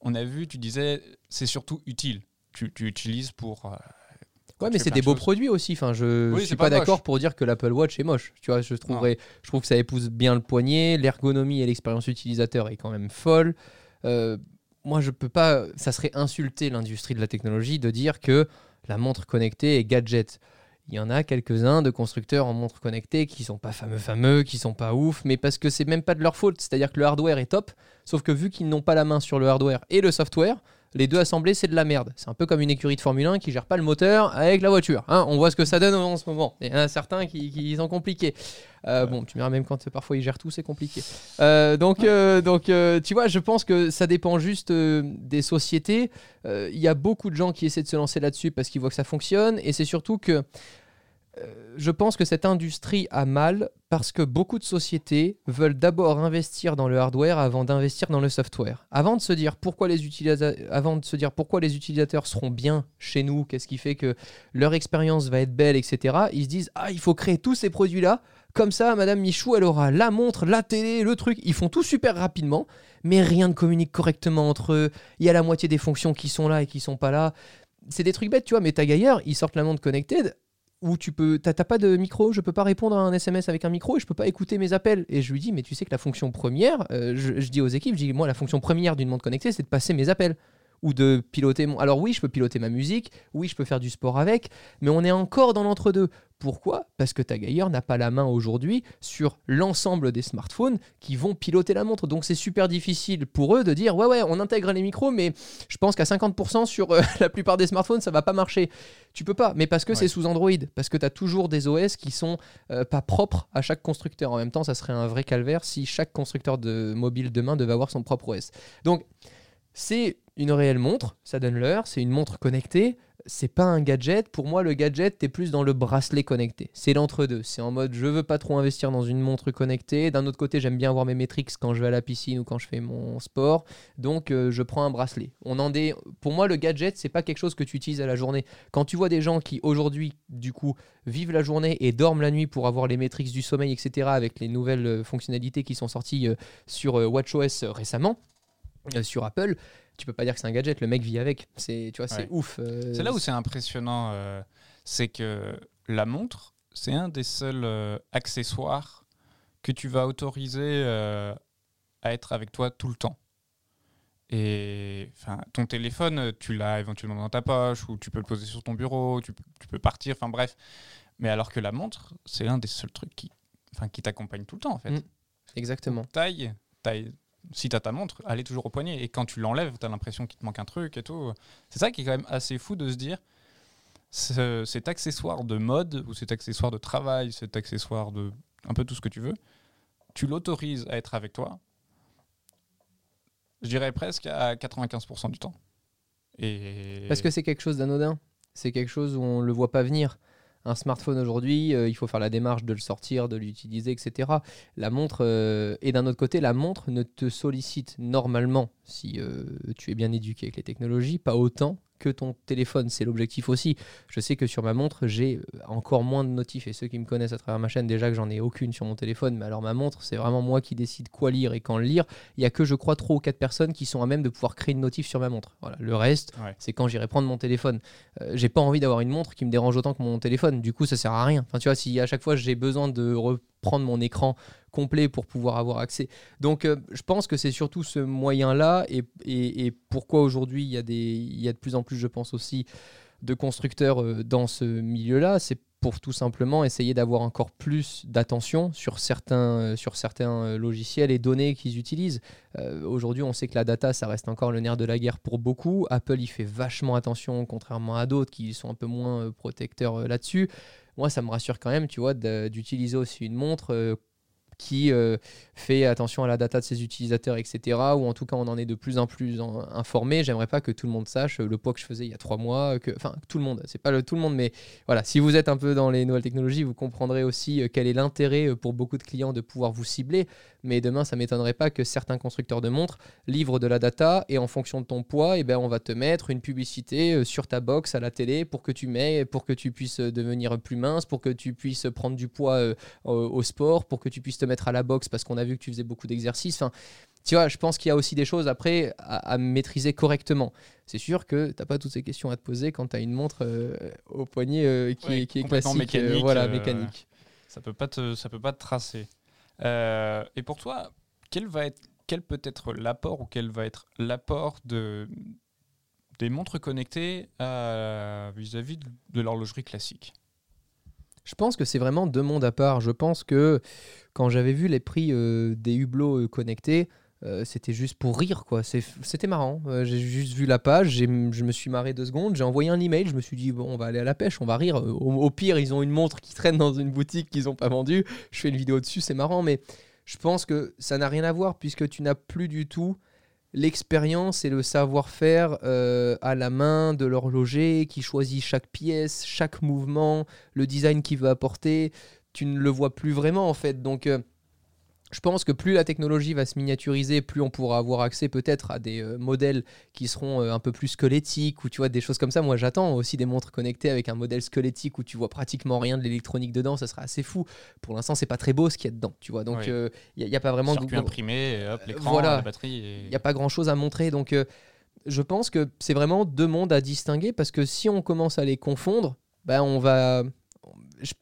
on a vu, tu disais, c'est surtout utile. Tu, tu utilises pour. euh, Ouais, mais c'est des de beaux choses. produits aussi. Enfin, je, Oui, je suis pas pas, d'accord pour dire que l'Apple Watch est moche. Tu vois, je trouverais, je trouve que ça épouse bien le poignet, l'ergonomie et l'expérience utilisateur est quand même folle. Euh, moi, je peux pas. Ça serait insulter l'industrie de la technologie de dire que la montre connectée est gadget. Il y en a quelques-uns de constructeurs en montres connectées qui sont pas fameux fameux, qui sont pas ouf, mais parce que c'est même pas de leur faute. C'est-à-dire que le hardware est top, sauf que vu qu'ils n'ont pas la main sur le hardware et le software, les deux assemblés c'est de la merde. C'est un peu comme une écurie de Formule 1 qui gère pas le moteur avec la voiture. hein. on voit ce que ça donne en ce moment. Il y en a certains qui, qui sont compliqués. Euh, Bon, tu me diras même quand parfois ils gèrent tout, c'est compliqué. Euh, donc, euh, donc tu vois, je pense que ça dépend juste des sociétés. Il y a beaucoup de gens qui essaient de se lancer là-dessus parce qu'ils voient que ça fonctionne, et c'est surtout que je pense que cette industrie a mal parce que beaucoup de sociétés veulent d'abord investir dans le hardware avant d'investir dans le software. Avant de se dire pourquoi les utilisateurs, avant de se dire pourquoi les utilisateurs seront bien chez nous, qu'est-ce qui fait que leur expérience va être belle, etc. Ils se disent ah il faut créer tous ces produits là. Comme ça, Madame Michou, elle aura la montre, la télé, le truc. Ils font tout super rapidement, mais rien ne communique correctement entre eux. Il y a la moitié des fonctions qui sont là et qui sont pas là. C'est des trucs bêtes, tu vois. Mais ta gaillard, ils sortent la montre connected où tu peux, t'as pas de micro, je peux pas répondre à un SMS avec un micro et je peux pas écouter mes appels. Et je lui dis, mais tu sais que la fonction première, euh, je, je dis aux équipes, je dis, moi la fonction première d'une montre connectée, c'est de passer mes appels ou de piloter mon. Alors oui, je peux piloter ma musique, oui, je peux faire du sport avec, mais on est encore dans l'entre-deux. Pourquoi? Parce que ta gailleur n'a pas la main aujourd'hui sur l'ensemble des smartphones qui vont piloter la montre. Donc c'est super difficile pour eux de dire ouais ouais on intègre les micros mais je pense qu'à 50% sur euh, la plupart des smartphones ça va pas marcher. Tu peux pas, mais parce que Ouais. c'est sous Android, parce que tu as toujours des OS qui sont euh, pas propres à chaque constructeur. En même temps ça serait un vrai calvaire si chaque constructeur de mobile demain devait avoir son propre OS. Donc c'est une réelle montre, ça donne l'heure, c'est une montre connectée, c'est pas un gadget. Pour moi, le gadget, t'es plus dans le bracelet connecté. C'est l'entre-deux. C'est en mode, je veux pas trop investir dans une montre connectée. D'un autre côté, j'aime bien voir mes métriques quand je vais à la piscine ou quand je fais mon sport. Donc, euh, je prends un bracelet. On en est... Pour moi, le gadget, c'est pas quelque chose que tu utilises à la journée. Quand tu vois des gens qui, aujourd'hui, du coup, vivent la journée et dorment la nuit pour avoir les métriques du sommeil, etc., avec les nouvelles euh, fonctionnalités qui sont sorties euh, sur WatchOS récemment, sur Apple, tu peux pas dire que c'est un gadget. Le mec vit avec. C'est, tu vois, c'est Ouais. ouf. euh, C'est là où c'est impressionnant, euh, c'est que la montre, c'est un des seuls euh, accessoires que tu vas autoriser à être avec toi tout le temps. Et enfin, ton téléphone, tu l'as éventuellement dans ta poche ou tu peux le poser sur ton bureau, tu, peux- tu peux partir, enfin bref. Mais alors que la montre, c'est l'un des seuls trucs qui, enfin, qui t'accompagne tout le temps en fait. Mm. Exactement. Taille, taille. Si tu as ta montre, elle est toujours au poignet. Et quand tu l'enlèves, tu as l'impression qu'il te manque un truc et tout. C'est ça qui est quand même assez fou de se dire ce- cet accessoire de mode ou cet accessoire de travail, cet accessoire de un peu tout ce que tu veux, tu l'autorises à être avec toi, je dirais presque à 95% du temps. Et Parce que c'est quelque chose d'anodin? C'est quelque chose où on le voit pas venir? Un smartphone aujourd'hui, euh, il faut faire la démarche de le sortir, de l'utiliser, etc. La montre, euh, et d'un autre côté, la montre ne te sollicite normalement, si euh, tu es bien éduqué avec les technologies, pas autant que ton téléphone. C'est l'objectif aussi. Je sais que sur ma montre, j'ai euh, encore moins de notifs. Et ceux qui me connaissent à travers ma chaîne, déjà que j'en ai aucune sur mon téléphone. Mais alors ma montre, c'est vraiment moi qui décide quoi lire et quand le lire. Il y a que, je crois, trois ou quatre personnes qui sont à même de pouvoir créer une notif sur ma montre. Voilà. Le reste, Ouais. c'est quand j'irai prendre mon téléphone. Euh, j'ai pas envie d'avoir une montre qui me dérange autant que mon téléphone. Du coup, ça sert à rien. Enfin, tu vois, si à chaque fois j'ai besoin de reprendre mon écran complet pour pouvoir avoir accès. Donc, euh, je pense que c'est surtout ce moyen-là et, et- pourquoi aujourd'hui il y, a des- il y a de plus en plus, je pense aussi, de constructeurs euh, dans ce milieu-là. C'est pour tout simplement essayer d'avoir encore plus d'attention sur certains, euh, sur certains logiciels et données qu'ils utilisent. Aujourd'hui, on sait que la data, ça reste encore le nerf de la guerre pour beaucoup. Apple, il fait vachement attention, contrairement à d'autres qui sont un peu moins protecteurs là-dessus. Moi, ça me rassure quand même, tu vois, d'utiliser aussi une montre. Qui euh, fait attention à la data de ses utilisateurs, etc. Ou en tout cas, on en est de plus en plus informé. J'aimerais pas que tout le monde sache euh, le poids que je faisais il y a trois mois. Que, enfin, tout le monde, c'est pas le, tout le monde, mais voilà. Si vous êtes un peu dans les nouvelles technologies, vous comprendrez aussi euh, quel est l'intérêt pour beaucoup de clients de pouvoir vous cibler. Mais demain, ça m'étonnerait pas que certains constructeurs de montres livrent de la data et en fonction de ton poids, eh ben, on va te mettre une publicité euh, sur ta box à la télé pour que tu mets, pour que tu puisses euh, devenir plus mince, pour que tu puisses prendre du poids euh, au, sport, pour que tu puisses te mettre à la boxe parce qu'on a vu que tu faisais beaucoup d'exercices. Enfin, tu vois, je pense qu'il y a aussi des choses après à, à maîtriser correctement. C'est sûr que tu n'as pas toutes ces questions à te poser quand tu as une montre euh, au poignet euh, qui, Ouais, est, qui est complètement classique. mécanique, voilà, mécanique. Ça peut pas te, ça peut pas te tracer. Euh, et pour toi, quel peut être l'apport ou quel va être l'apport de des montres connectées à- vis-à-vis de, l'horlogerie classique? Je pense que c'est vraiment deux mondes à part. Je pense que quand j'avais vu les prix euh, des hublots euh, connectés, euh, c'était juste pour rire, quoi. C'était marrant. Euh, j'ai juste vu la page, je me suis marré deux secondes, j'ai envoyé un email, je me suis dit, bon, on va aller à la pêche, on va rire. Au, pire, ils ont une montre qui traîne dans une boutique qu'ils n'ont pas vendue. Je fais une vidéo dessus, c'est marrant, mais je pense que ça n'a rien à voir puisque tu n'as plus du tout l'expérience et le savoir-faire euh, à la main de l'horloger qui choisit chaque pièce, chaque mouvement, le design qu'il veut apporter. Tu ne le vois plus vraiment en fait. Donc je pense que plus la technologie va se miniaturiser, plus on pourra avoir accès peut-être à des euh, modèles qui seront euh, un peu plus squelettiques ou tu vois des choses comme ça. Moi j'attends aussi des montres connectées avec un modèle squelettique où tu vois pratiquement rien de l'électronique dedans. Ça serait assez fou. Pour l'instant c'est pas très beau ce qu'il y a dedans. Tu vois donc Oui. il n'y a, y a pas vraiment de imprimé, et hop, l'écran, voilà. la batterie. et- il n'y a pas grand chose à montrer. Donc, euh, je pense que c'est vraiment deux mondes à distinguer parce que si on commence à les confondre, ben on va. je-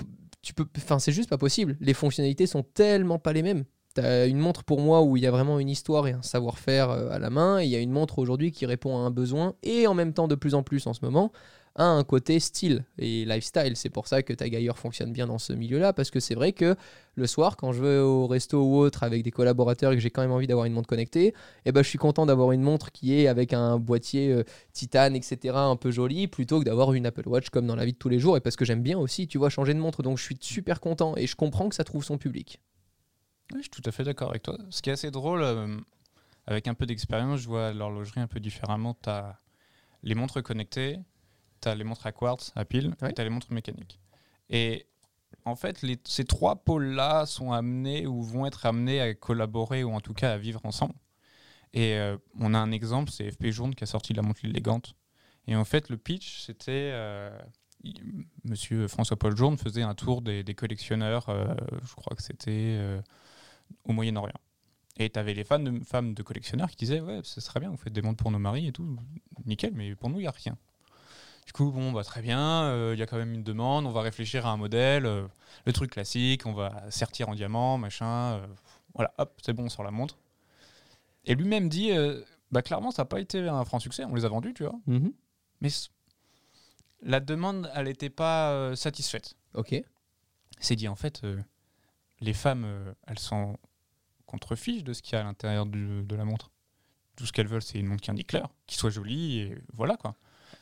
tu peux, enfin, c'est juste pas possible. Les fonctionnalités sont tellement pas les mêmes. T'as une montre pour moi où il y a vraiment une histoire et un savoir-faire euh, à la main, et il y a une montre aujourd'hui qui répond à un besoin et en même temps de plus en plus en ce moment à un côté style et lifestyle. C'est pour ça que Tag Heuer fonctionne bien dans ce milieu-là parce que c'est vrai que le soir, quand je vais au resto ou autre avec des collaborateurs et que j'ai quand même envie d'avoir une montre connectée, eh ben, je suis content d'avoir une montre qui est avec un boîtier euh, titane, etc., un peu joli, plutôt que d'avoir une Apple Watch comme dans la vie de tous les jours. Et parce que j'aime bien aussi, tu vois, changer de montre. Donc je suis super content et je comprends que ça trouve son public. Oui, je suis tout à fait d'accord avec toi. Ce qui est assez drôle, euh, avec un peu d'expérience, je vois l'horlogerie un peu différemment. Tu as les montres connectées, tu as les montres à quartz, à pile, Ouais. et tu as les montres mécaniques. Et en fait, les- ces trois pôles-là sont amenés ou vont être amenés à collaborer ou en tout cas à vivre ensemble. Et euh, on a un exemple, c'est FP Journe qui a sorti la montre élégante. Et en fait, le pitch, c'était. euh, Monsieur François-Paul Journe faisait un tour des, des collectionneurs, euh, je crois que c'était euh, au Moyen-Orient. Et tu avais les fans de, femmes de collectionneurs qui disaient Ouais, ce serait bien, vous faites des montres pour nos maris et tout, nickel, mais pour nous, il n'y a rien. Du coup, bon, bah, très bien, euh, il y a quand même une demande, on va réfléchir à un modèle, euh, le truc classique, on va sertir en diamant, machin, euh, voilà, hop, c'est bon, on sort la montre. Et lui-même dit Bah, clairement, ça n'a pas été un franc succès, on les a vendus, tu vois, mais c- la demande, elle n'était pas satisfaite. Ok. C'est dit, en fait, les femmes, elles sont contrefiches de ce qu'il y a à l'intérieur de la montre. Tout ce qu'elles veulent, c'est une montre qui indique l'heure, qui soit jolie, et voilà quoi.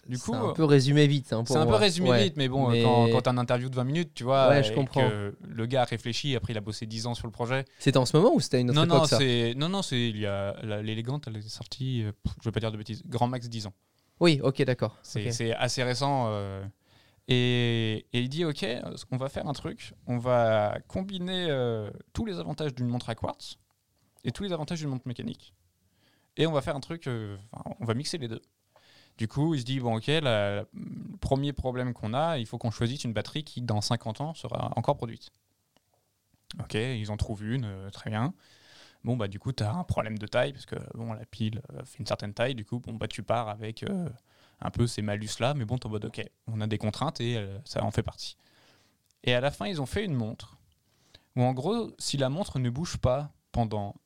Du coup, un peu résumé vite. hein, c'est un peu résumé Ouais. vite, mais bon, Mais- quand, quand t'as un interview de 20 minutes, tu vois, Ouais, je et comprends. que le gars a réfléchi, après il a bossé 10 ans sur le projet. C'était en ce moment ou c'était une autre Non, non, ça? c'est, non, non, c'est, il y a, l'élégante, elle est sortie, euh, je vais pas dire de bêtises, grand max 10 ans. Oui, ok, d'accord. C'est, assez récent. euh, et, et il dit, ok, on va faire un truc, on va combiner euh, tous les avantages d'une montre à quartz et tous les avantages d'une montre mécanique. Et on va faire un truc, euh, on va mixer les deux. Du coup, il se dit, bon, ok, le premier problème qu'on a, il faut qu'on choisisse une batterie qui, dans 50 ans, sera encore produite. Ok, ils en trouvent une, euh, très bien. Bon, bah, du coup, tu as un problème de taille, parce que bon, la pile euh, fait une certaine taille, du coup, bon, bah, tu pars avec euh, un peu ces malus-là, mais bon, en mode, ok, on a des contraintes et ça en fait partie. Et à la fin, ils ont fait une montre, où en gros, si la montre ne bouge pas pendant,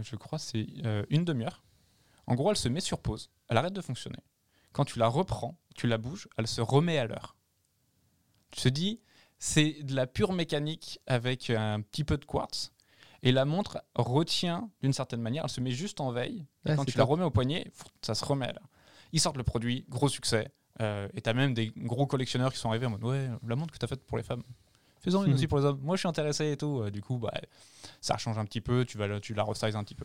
je crois, c'est une demi-heure, en gros, elle se met sur pause, elle arrête de fonctionner. Quand tu la reprends, tu la bouges, elle se remet à l'heure. Tu te dis, c'est de la pure mécanique avec un petit peu de quartz. Et la montre retient d'une certaine manière, elle se met juste en veille. Et quand tu la remets au poignet, ça se remet à l'heure. Ils sortent le produit, gros succès. Euh, et t'as même des gros collectionneurs qui sont arrivés en mode Ouais, la montre que t'as faite pour les femmes, faisons une Mhm. aussi pour les hommes. Moi, je suis intéressé et tout. Euh, du coup, bah, ça change un petit peu, tu, vas, la- tu la resize un petit peu.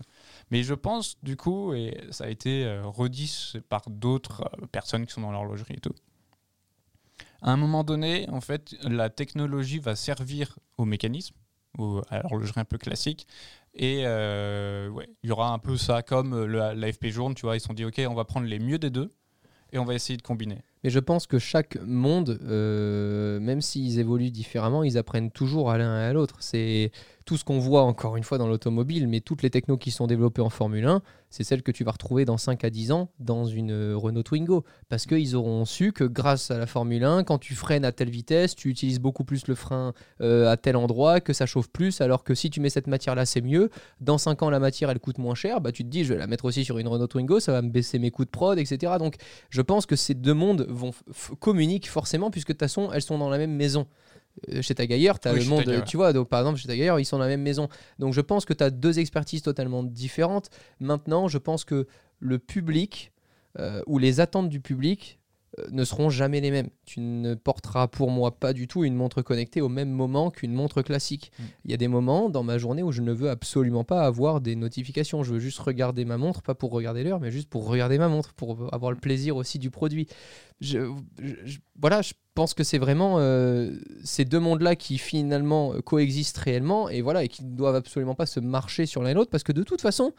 Mais je pense, du coup, et ça a été euh, redit par d'autres euh, personnes qui sont dans l'horlogerie et tout. À un moment donné, en fait, la technologie va servir au mécanisme, au- à l'horlogerie un peu classique. Et euh, ouais, il y aura un peu ça comme l'AFP jaune, tu vois. Ils se sont dit, OK, on va prendre les mieux des deux et on va essayer de combiner. Mais je pense que chaque monde, euh, même s'ils évoluent différemment, ils apprennent toujours à l'un et à l'autre. C'est tout ce qu'on voit encore une fois dans l'automobile, mais toutes les technos qui sont développées en Formule 1, c'est celles que tu vas retrouver dans 5 à 10 ans dans une euh, Renault Twingo. Parce qu'ils auront su que grâce à la Formule 1, quand tu freines à telle vitesse, tu utilises beaucoup plus le frein euh, à tel endroit, que ça chauffe plus, alors que si tu mets cette matière-là, c'est mieux. Dans 5 ans, la matière, elle coûte moins cher, bah, tu te dis, je vais la mettre aussi sur une Renault Twingo, ça va me baisser mes coûts de prod, etc. Donc je pense que ces deux mondes vont communiquent forcément, puisque de toute façon, elles sont dans la même maison. Euh, Chez Tagayer, tu as Oui, le monde, tu vois, donc par exemple, chez Tagayer, ils sont dans la même maison. Donc je pense que tu as deux expertises totalement différentes. Maintenant, je pense que le public euh, ou les attentes du public ne seront jamais les mêmes. Tu ne porteras pour moi pas du tout une montre connectée au même moment qu'une montre classique. Mm. Il y a des moments dans ma journée où je ne veux absolument pas avoir des notifications. Je veux juste regarder ma montre, pas pour regarder l'heure, mais juste pour regarder ma montre, pour avoir le plaisir aussi du produit. Je, je- je- voilà, je pense que c'est vraiment euh, ces deux mondes-là qui finalement coexistent réellement et voilà et qui ne doivent absolument pas se marcher sur l'un et l'autre parce que de toute façon,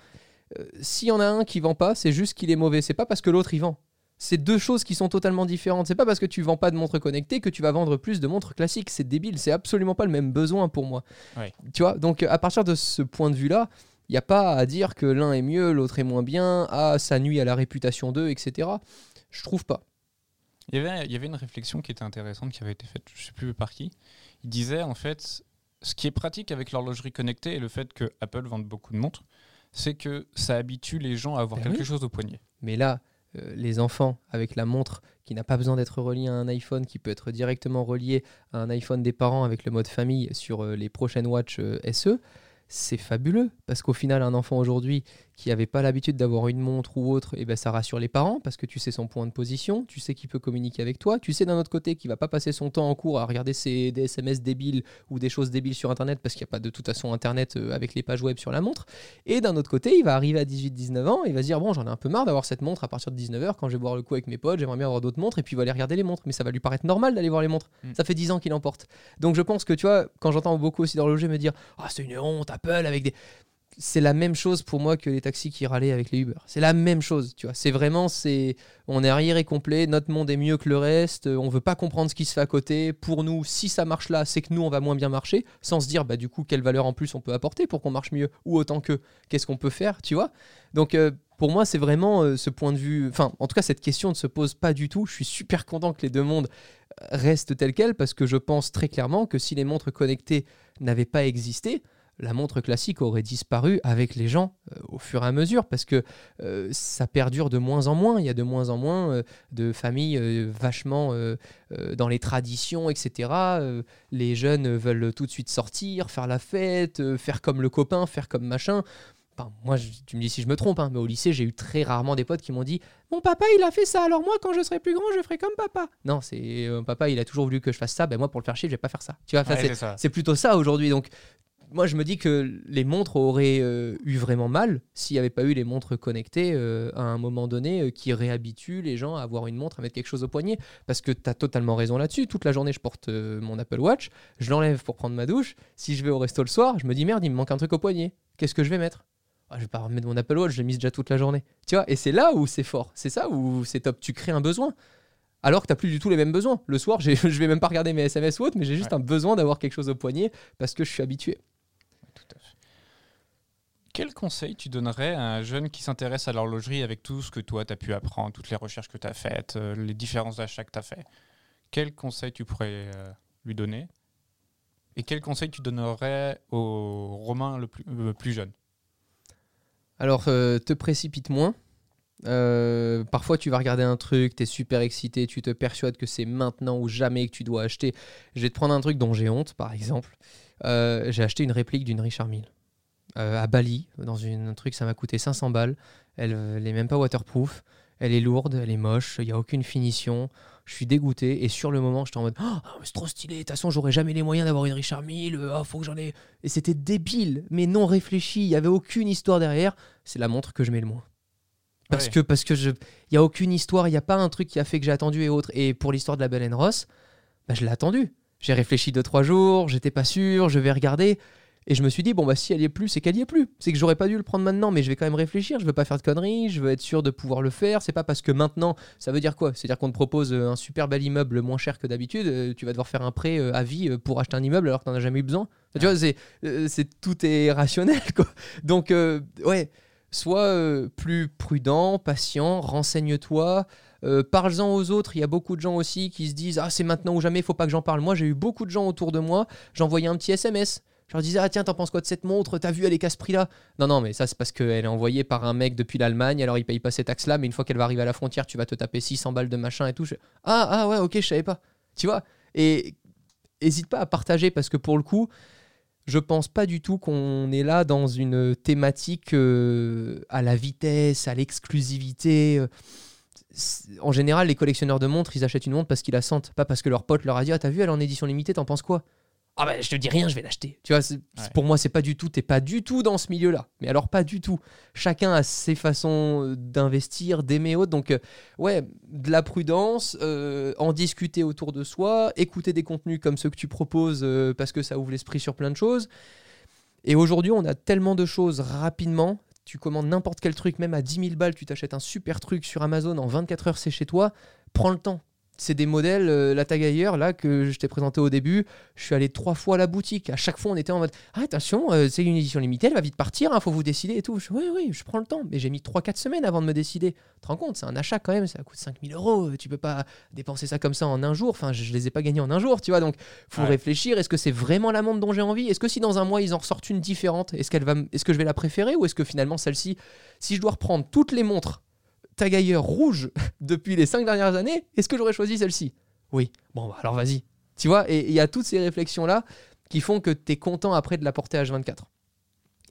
euh, s'il y en a un qui vend pas, c'est juste qu'il est mauvais. C'est pas parce que l'autre y vend. C'est deux choses qui sont totalement différentes. C'est pas parce que tu vends pas de montres connectées que tu vas vendre plus de montres classiques. C'est débile. C'est absolument pas le même besoin pour moi. Tu vois. Donc à partir de ce point de vue-là, il n'y a pas à dire que l'un est mieux, l'autre est moins bien. Ah, ça nuit à la réputation d'eux, etc. Je trouve pas. Il y, avait, il y avait une réflexion qui était intéressante qui avait été faite, je ne sais plus par qui. Il disait en fait, ce qui est pratique avec l'horlogerie connectée et le fait que Apple vende beaucoup de montres, c'est que ça habitue les gens à avoir Ben quelque oui. chose au poignet. Mais là, euh, les enfants avec la montre qui n'a pas besoin d'être reliée à un iPhone, qui peut être directement relié à un iPhone des parents avec le mode famille sur euh, les prochaines Watch euh, SE, c'est fabuleux. Parce qu'au final, un enfant aujourd'hui qui n'avait pas l'habitude d'avoir une montre ou autre, et ben ça rassure les parents parce que tu sais son point de position, tu sais qu'il peut communiquer avec toi, tu sais d'un autre côté qu'il va pas passer son temps en cours à regarder ses, des SMS débiles ou des choses débiles sur Internet parce qu'il n'y a pas de toute façon Internet euh, avec les pages web sur la montre. Et d'un autre côté, il va arriver à 18-19 ans, il va se dire bon, j'en ai un peu marre d'avoir cette montre à partir de 19h quand je vais boire le coup avec mes potes, j'aimerais bien avoir d'autres montres et puis il va aller regarder les montres, mais ça va lui paraître normal d'aller voir les montres. Mm. Ça fait 10 ans qu'il en porte. Donc je pense que tu vois, quand j'entends beaucoup aussi d'horlogers me dire ah c'est une honte Apple avec des c'est la même chose pour moi que les taxis qui râlaient avec les Uber. C'est la même chose, tu vois. C'est vraiment, c'est, on est arriéré complet, notre monde est mieux que le reste, euh, on veut pas comprendre ce qui se fait à côté. Pour nous, si ça marche là, c'est que nous, on va moins bien marcher, sans se dire, bah du coup, quelle valeur en plus on peut apporter pour qu'on marche mieux, ou autant que, qu'est-ce qu'on peut faire, tu vois. Donc, euh, pour moi, c'est vraiment euh, ce point de vue, enfin, en tout cas, cette question ne se pose pas du tout. Je suis super content que les deux mondes restent tels quels, parce que je pense très clairement que si les montres connectées n'avaient pas existé, la montre classique aurait disparu avec les gens euh, au fur et à mesure parce que euh, ça perdure de moins en moins. Il y a de moins en moins euh, de familles vachement dans les traditions, etc. Les jeunes veulent tout de suite sortir, faire la fête, faire comme le copain, faire comme machin. Enfin, moi, je- tu me dis si je me trompe, hein, mais au lycée, j'ai eu très rarement des potes qui m'ont dit Mon papa, il a fait ça, alors moi, quand je serai plus grand, je ferai comme papa. Non, c'est euh, papa, il a toujours voulu que je fasse ça, ben moi, pour le faire chier, je vais pas faire ça. Tu vois, Ouais, c'est plutôt ça aujourd'hui. Donc, moi, je me dis que les montres auraient euh, eu vraiment mal s'il n'y avait pas eu les montres connectées euh, à un moment donné euh, qui réhabituent les gens à avoir une montre, à mettre quelque chose au poignet. Parce que tu as totalement raison là-dessus. Toute la journée, je porte mon Apple Watch, je l'enlève pour prendre ma douche. Si je vais au resto le soir, je me dis merde, il me manque un truc au poignet. Qu'est-ce que je vais mettre? Ah, Je vais pas remettre mon Apple Watch, je l'ai mis déjà toute la journée. Tu vois, et c'est là où c'est fort. C'est ça où c'est top. Tu crées un besoin. Alors que tu n'as plus du tout les mêmes besoins. Le soir, je vais même pas regarder mes SMS ou autre, mais j'ai juste Ouais. un besoin d'avoir quelque chose au poignet parce que je suis habitué. Quel conseil tu donnerais à un jeune qui s'intéresse à l'horlogerie avec tout ce que toi, tu as pu apprendre, toutes les recherches que tu as faites, euh, les différences d'achats que tu as fait? Quel conseil tu pourrais euh, lui donner? Et quel conseil tu donnerais au Romain le plus, euh, jeune? Alors, te précipite moins. Parfois, tu vas regarder un truc, tu es super excité, tu te persuades que c'est maintenant ou jamais que tu dois acheter. Je vais te prendre un truc dont j'ai honte, par exemple. J'ai acheté une réplique d'une Richard Mille euh, à Bali, dans une, un truc, ça m'a coûté 500 balles. Elle n'est même pas waterproof. Elle est lourde, elle est moche, il n'y a aucune finition. Je suis dégoûté et sur le moment, j'étais en mode oh, c'est trop stylé. De toute façon, j'aurais jamais les moyens d'avoir une Richard Mille. Oh, faut que j'en ai. Et c'était débile, mais non réfléchi. Il y avait aucune histoire derrière. C'est la montre que je mets le moins. Parce Ouais. que parce que je, y a aucune histoire. Il y a pas un truc qui a fait que j'ai attendu et autres. Et pour l'histoire de la Belle and Ross, bah, je l'ai attendu. J'ai réfléchi deux trois jours. J'étais pas sûr. Je vais regarder. Et je me suis dit, bon, bah, si elle y est plus, c'est qu'elle y est plus. C'est que j'aurais pas dû le prendre maintenant, mais je vais quand même réfléchir. Je veux pas faire de conneries. Je veux être sûr de pouvoir le faire. C'est pas parce que maintenant, ça veut dire quoi? C'est-à-dire qu'on te propose euh, un super bel immeuble moins cher que d'habitude. euh, Tu vas devoir faire un prêt euh, à vie pour acheter un immeuble alors que t'en as jamais eu besoin. Tu vois, c'est, tout est rationnel, quoi. Donc, ouais, sois plus prudent, patient, renseigne-toi. Parle-en aux autres. Il y a beaucoup de gens aussi qui se disent Ah, c'est maintenant ou jamais, il faut pas que j'en parle. Moi, j'ai eu beaucoup de gens autour de moi. J'envoyais un petit SMS. Je leur disais Ah, tiens, t'en penses quoi de cette montre? T'as vu, elle est qu'à ce prix-là Non, non, mais ça, c'est parce qu'elle est envoyée par un mec depuis l'Allemagne. Alors, il paye pas ces taxes-là. Mais une fois qu'elle va arriver à la frontière, tu vas te taper 600 balles de machin et tout. Ah, ah, ouais, ok, je savais pas. Tu vois? Et hésite pas à partager parce que pour le coup, je pense pas du tout qu'on est là dans une thématique euh, à la vitesse, à l'exclusivité. En général, les collectionneurs de montres, ils achètent une montre parce qu'ils la sentent, pas parce que leur pote leur a dit Ah, t'as vu, elle est en édition limitée, t'en penses quoi? Ah, bah, je te dis rien, je vais l'acheter. Tu vois, Ouais. pour moi, c'est pas du tout, t'es pas du tout dans ce milieu-là. Mais alors, pas du tout. Chacun a ses façons euh, d'investir, d'aimer autre. Donc, euh, ouais, de la prudence, euh, en discuter autour de soi, écouter des contenus comme ceux que tu proposes euh, parce que ça ouvre l'esprit sur plein de choses. Et aujourd'hui, on a tellement de choses rapidement. Tu commandes n'importe quel truc, même à 10 000 balles, tu t'achètes un super truc sur Amazon, en 24 heures, c'est chez toi. Prends le temps. C'est des modèles, euh, la tag ailleurs, là, que je t'ai présenté au début. Je suis allé trois fois à la boutique. À chaque fois, on était en mode Ah, attention, euh, c'est une édition limitée, elle va vite partir, il faut vous décider et tout. Je, oui, oui, je prends le temps. Mais j'ai mis 3-4 semaines avant de me décider. Tu te rends compte, c'est un achat quand même, ça coûte 5000 euros. Tu peux pas dépenser ça comme ça en un jour. Enfin, je, je les ai pas gagnés en un jour, tu vois. Donc, faut Ouais. réfléchir. Est-ce que c'est vraiment la montre dont j'ai envie? Est-ce que si dans un mois ils en ressortent une différente, est-ce qu'elle va, m- est-ce que je vais la préférer ou est-ce que finalement celle-ci, si je dois reprendre toutes les montres tag ailleurs rouges depuis les cinq dernières années, est-ce que j'aurais choisi celle-ci? Oui. Bon, bah, alors vas-y. Tu vois, et il y a toutes ces réflexions là qui font que tu es content après de la porter H24.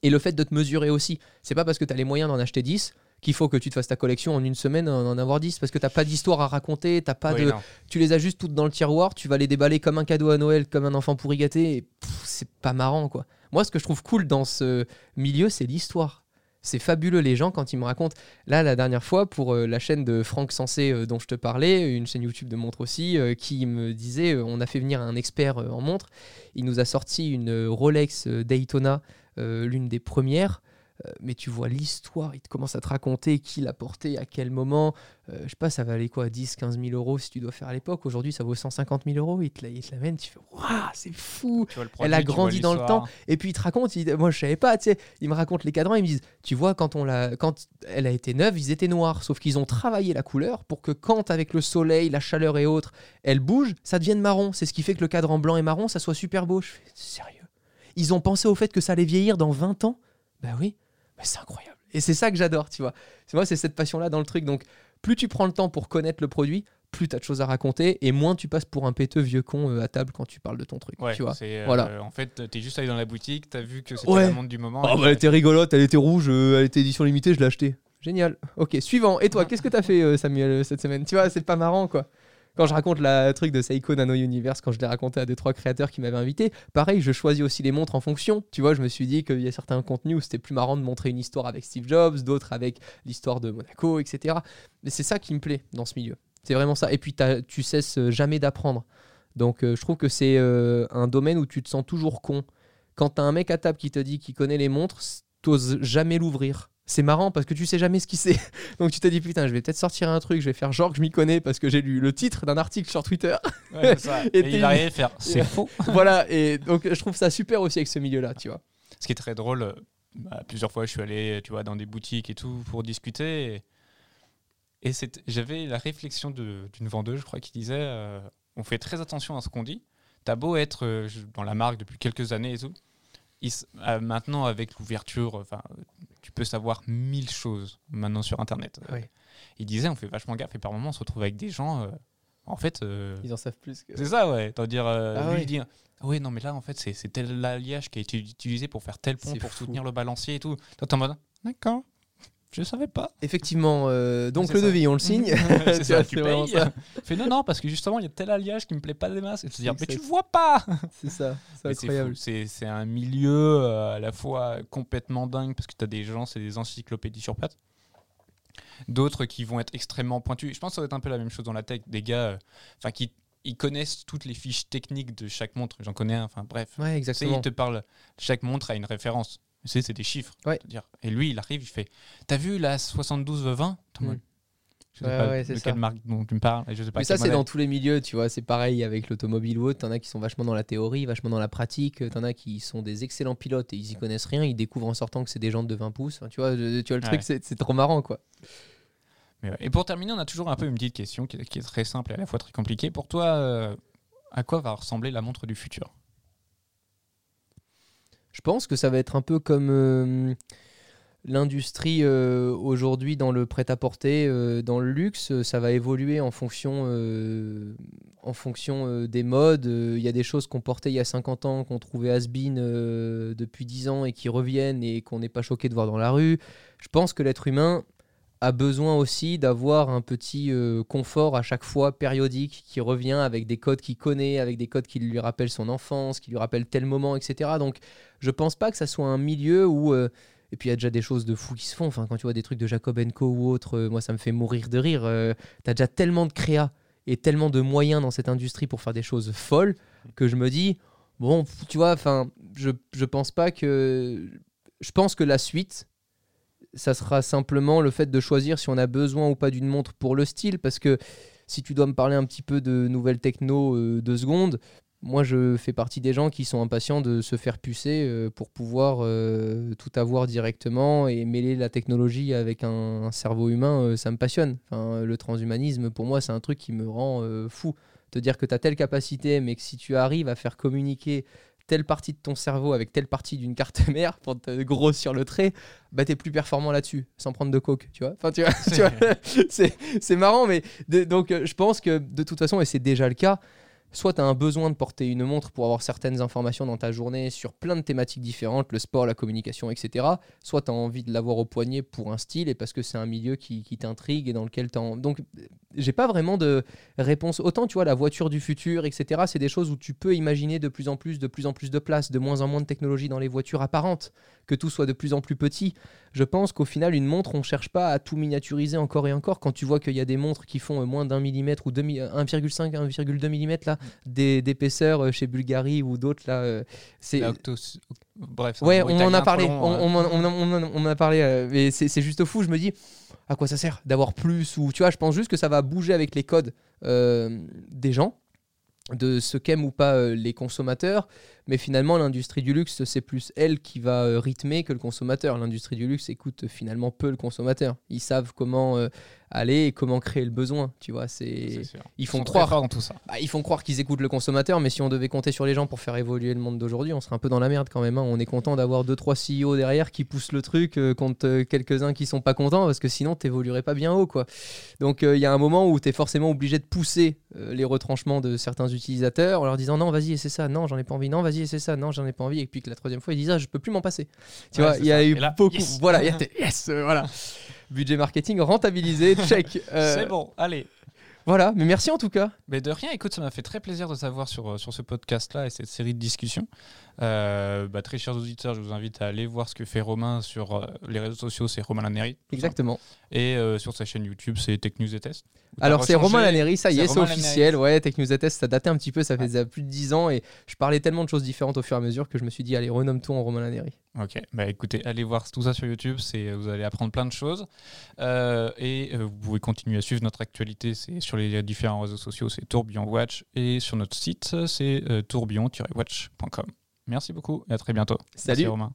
Et le fait de te mesurer aussi, c'est pas parce que tu as les moyens d'en acheter 10 qu'il faut que tu te fasses ta collection en une semaine en en avoir 10 parce que t'as pas d'histoire à raconter, t'as pas Oui, de non. tu les as juste toutes dans le tiroir, tu vas les déballer comme un cadeau à Noël, comme un enfant pourri gâté, et c'est pas marrant quoi. Moi, ce que je trouve cool dans ce milieu, c'est l'histoire. C'est fabuleux les gens quand ils me racontent. Là, la dernière fois, pour euh, la chaîne de Franck Sensé euh, dont je te parlais, une chaîne YouTube de montres aussi, euh, qui me disait, on a fait venir un expert en montres. Il nous a sorti une Rolex Daytona, l'une des premières. Euh, mais tu vois l'histoire, il te commence à te raconter qui l'a porté, à quel moment. Euh, je sais pas, ça valait quoi 10, 15 000 euros si tu dois faire à l'époque. Aujourd'hui, ça vaut 150 000 euros. Il te la- il te l'amène, tu fais Waouh, c'est fou Elle a grandi dans le l'histoire. Et puis il te raconte, il- moi je savais pas, tu sais, il me raconte les cadrans, ils me disent, tu vois, quand, on l'a, quand elle a été neuve, ils étaient noirs, sauf qu'ils ont travaillé la couleur pour que quand avec le soleil, la chaleur et autres, elle bouge, ça devienne marron. C'est ce qui fait que le cadran blanc et marron, ça soit super beau. Je fais, sérieux? Ils ont pensé au fait que ça allait vieillir dans 20 ans? Bah oui, mais c'est incroyable. Et c'est ça que j'adore, tu vois. C'est moi, c'est cette passion-là dans le truc. Donc, plus tu prends le temps pour connaître le produit, plus tu as de choses à raconter et moins tu passes pour un péteux vieux con euh, à table quand tu parles de ton truc, Ouais, tu vois. euh, Voilà. En fait, t'es juste allé dans la boutique, t'as vu que c'était Ouais. la montre du moment. Oh, bah, elle était rigolote, elle était rouge, euh, elle était édition limitée, je l'ai achetée. Génial. Ok, suivant. Et toi, qu'est-ce que t'as fait, euh, Samuel, cette semaine? Tu vois, c'est pas marrant, quoi. Quand je raconte la truc de Seiko Nano Universe, quand je l'ai raconté à deux trois créateurs qui m'avaient invité, pareil, je choisis aussi les montres en fonction. Tu vois, je me suis dit qu'il y a certains contenus où c'était plus marrant de montrer une histoire avec Steve Jobs, d'autres avec l'histoire de Monaco, etc. Mais c'est ça qui me plaît dans ce milieu. C'est vraiment ça. Et puis tu cesses euh, jamais d'apprendre. Donc euh, je trouve que c'est euh, un domaine où tu te sens toujours con. Quand t'as un mec à table qui te dit qu'il connaît les montres, t'oses jamais l'ouvrir. C'est marrant parce que tu sais jamais ce qu'il sait. Donc tu te dis putain, je vais peut-être sortir un truc, je vais faire genre que je m'y connais parce que j'ai lu le titre d'un article sur Twitter. Ouais, c'est ça. Et Et, t'es- il va rien faire. C'est faux. voilà, et donc je trouve ça super aussi avec ce milieu-là, tu vois. Ce qui est très drôle, euh, bah, plusieurs fois je suis allé tu vois, dans des boutiques et tout pour discuter. Et, et c'est- j'avais la réflexion d'une vendeuse, je crois, qui disait euh, on fait très attention à ce qu'on dit. T'as beau être euh, dans la marque depuis quelques années et tout. Il euh, maintenant, avec l'ouverture, enfin, tu peux savoir mille choses maintenant sur Internet. Euh. Il disait on fait vachement gaffe et par moments on se retrouve avec des gens. euh, en fait, euh, Ils en savent plus que. c'est ça, ouais. T'en dire, Ah lui, ouais. il dit, ah ouais, non, mais là, en fait, c'est tel alliage qui a été utilisé pour faire tel pont, pour fou. soutenir le balancier et tout. Toi, t'es en mode, d'accord. Je savais pas. Effectivement, euh, donc C'est le ça. devis, on le signe. c'est Tu ça, tu payes. ça. Fais non, non, parce que justement, il y a tel alliage qui me plaît pas des masses. Et se dire, mais tu le vois pas C'est ça, c'est incroyable. C'est un milieu euh, à la fois complètement dingue parce que tu as des gens, c'est des encyclopédies sur pattes. D'autres qui vont être extrêmement pointus. Je pense que ça va être un peu la même chose dans la tech. Des gars euh, enfin qui ils connaissent toutes les fiches techniques de chaque montre. J'en connais un, enfin bref. Ouais, Tu exactement. il te parle, chaque montre a une référence. Tu sais, c'est des chiffres. Ouais. Et lui, il arrive, il fait T'as vu la 72-20 T'es en Mm. mode, Je sais Ouais, pas ouais, de c'est quelle ça. marque dont tu me parles. et Je sais pas Mais ça, c'est dans tous les milieux, tu vois. C'est pareil avec l'automobile ou autre. T'en as qui sont vachement dans la théorie, vachement dans la pratique. T'en as qui sont des excellents pilotes et ils y connaissent rien. Ils découvrent en sortant que c'est des jantes de 20 pouces. Enfin, tu vois, tu vois le truc, c'est c'est trop marrant, quoi. Mais. Et pour terminer, on a toujours un peu une petite question qui est, qui est très simple et à la fois très compliquée. Pour toi, euh, à quoi va ressembler la montre du futur? Je pense que ça va être un peu comme euh, l'industrie euh, aujourd'hui dans le prêt-à-porter, euh, dans le luxe. Ça va évoluer en fonction, en fonction des modes. Il y a des choses qu'on portait il y a 50 ans, qu'on trouvait euh, depuis 10 ans et qui reviennent et qu'on n'est pas choqué de voir dans la rue. Je pense que l'être humain a besoin aussi d'avoir un petit euh, confort à chaque fois périodique qui revient avec des codes qu'il connaît, avec des codes qui lui rappellent son enfance, qui lui rappellent tel moment, etc. Donc je pense pas que ça soit un milieu où euh, et puis il y a déjà des choses de fous qui se font. Enfin, quand tu vois des trucs de Jacob Co ou autre, euh, moi ça me fait mourir de rire. T'as déjà tellement de créa et tellement de moyens dans cette industrie pour faire des choses folles que je me dis bon, tu vois, enfin, je je pense pas que je pense que la suite ça sera simplement le fait de choisir si on a besoin ou pas d'une montre pour le style parce que si tu dois me parler un petit peu de nouvelles techno euh, deux secondes moi, je fais partie des gens qui sont impatients de se faire pucer euh, pour pouvoir euh, tout avoir directement et mêler la technologie avec un, cerveau humain, euh, ça me passionne. Le transhumanisme, pour moi, c'est un truc qui me rend fou. Te dire que tu as telle capacité, mais que si tu arrives à faire communiquer telle partie de ton cerveau avec telle partie d'une carte mère pour te grossir le trait, bah t'es plus performant là-dessus, sans prendre de coke, tu vois. Enfin, tu vois, c'est marrant, mais de- donc euh, je pense que de toute façon, et c'est déjà le cas, soit tu as un besoin de porter une montre pour avoir certaines informations dans ta journée sur plein de thématiques différentes, le sport, la communication, etc. Soit tu as envie de l'avoir au poignet pour un style et parce que c'est un milieu qui, t'intrigue et dans lequel tu Donc, euh, j'ai pas vraiment de réponse. Autant, tu vois, la voiture du futur, etc., c'est des choses où tu peux imaginer de plus en plus, de plus en plus de place, de moins en moins de technologie dans les voitures apparentes, que tout soit de plus en plus petit. Je pense qu'au final, une montre, on cherche pas à tout miniaturiser encore et encore. Quand tu vois qu'il y a des montres qui font euh, moins d'un millimètre ou demi- 1,5, 1,2 millimètres là, d'épaisseur euh, chez Bulgari ou d'autres là, euh, c'est Bref. Ouais, on en a parlé. long, on, on on a parlé. mais c'est juste fou. Je me dis, à quoi ça sert d'avoir plus ou tu vois, je pense juste que ça va bouger avec les codes euh, des gens, de ce qu'aiment ou pas les consommateurs. Mais finalement, l'industrie du luxe, c'est plus elle qui va euh, rythmer que le consommateur. L'industrie du luxe écoute euh, finalement peu le consommateur. Ils savent comment euh, aller et comment créer le besoin. Tu vois, c'est ils font croire dans tout ça. bah, ils font croire qu'ils écoutent le consommateur, mais si on devait compter sur les gens pour faire évoluer le monde d'aujourd'hui, on serait un peu dans la merde quand même. hein. On est content d'avoir deux trois CEO derrière qui poussent le truc euh, contre euh, quelques-uns qui sont pas contents parce que sinon t'évoluerais pas bien haut quoi. Donc il y a un moment où tu es forcément obligé de pousser les retranchements de certains utilisateurs en leur disant non vas-y c'est ça, non j'en ai pas envie, non vas-y c'est ça, non j'en ai pas envie et puis que la troisième fois ils disent ah je peux plus m'en passer. Tu Ouais, vois, il y a eu là, beaucoup, yes. voilà, il y a yes, euh, voilà. Budget marketing rentabilisé, check. Euh, C'est bon, allez. Voilà, mais merci en tout cas. Mais de rien, écoute, ça m'a fait très plaisir de savoir sur, euh, sur ce podcast-là et cette série de discussions. Euh, bah, très chers auditeurs, je vous invite à aller voir ce que fait Romain sur euh, les réseaux sociaux, c'est Romain Laneri. Exactement. Et euh, sur sa chaîne YouTube, c'est Tech News et Test. Alors c'est Romain Laneri, ça y est, c'est officiel. Ouais, Tech News et Test, ça datait un petit peu, ça faisait plus de 10 ans et je parlais tellement de choses différentes au fur et à mesure que je me suis dit allez, renomme tout en Romain Laneri. Ok, bah écoutez, allez voir tout ça sur YouTube, c'est vous allez apprendre plein de choses. Et vous pouvez continuer à suivre notre actualité, c'est sur les différents réseaux sociaux, c'est Tourbillon Watch. Et sur notre site, c'est tourbillon-watch.com. Merci beaucoup et à très bientôt. Salut. Merci Romain.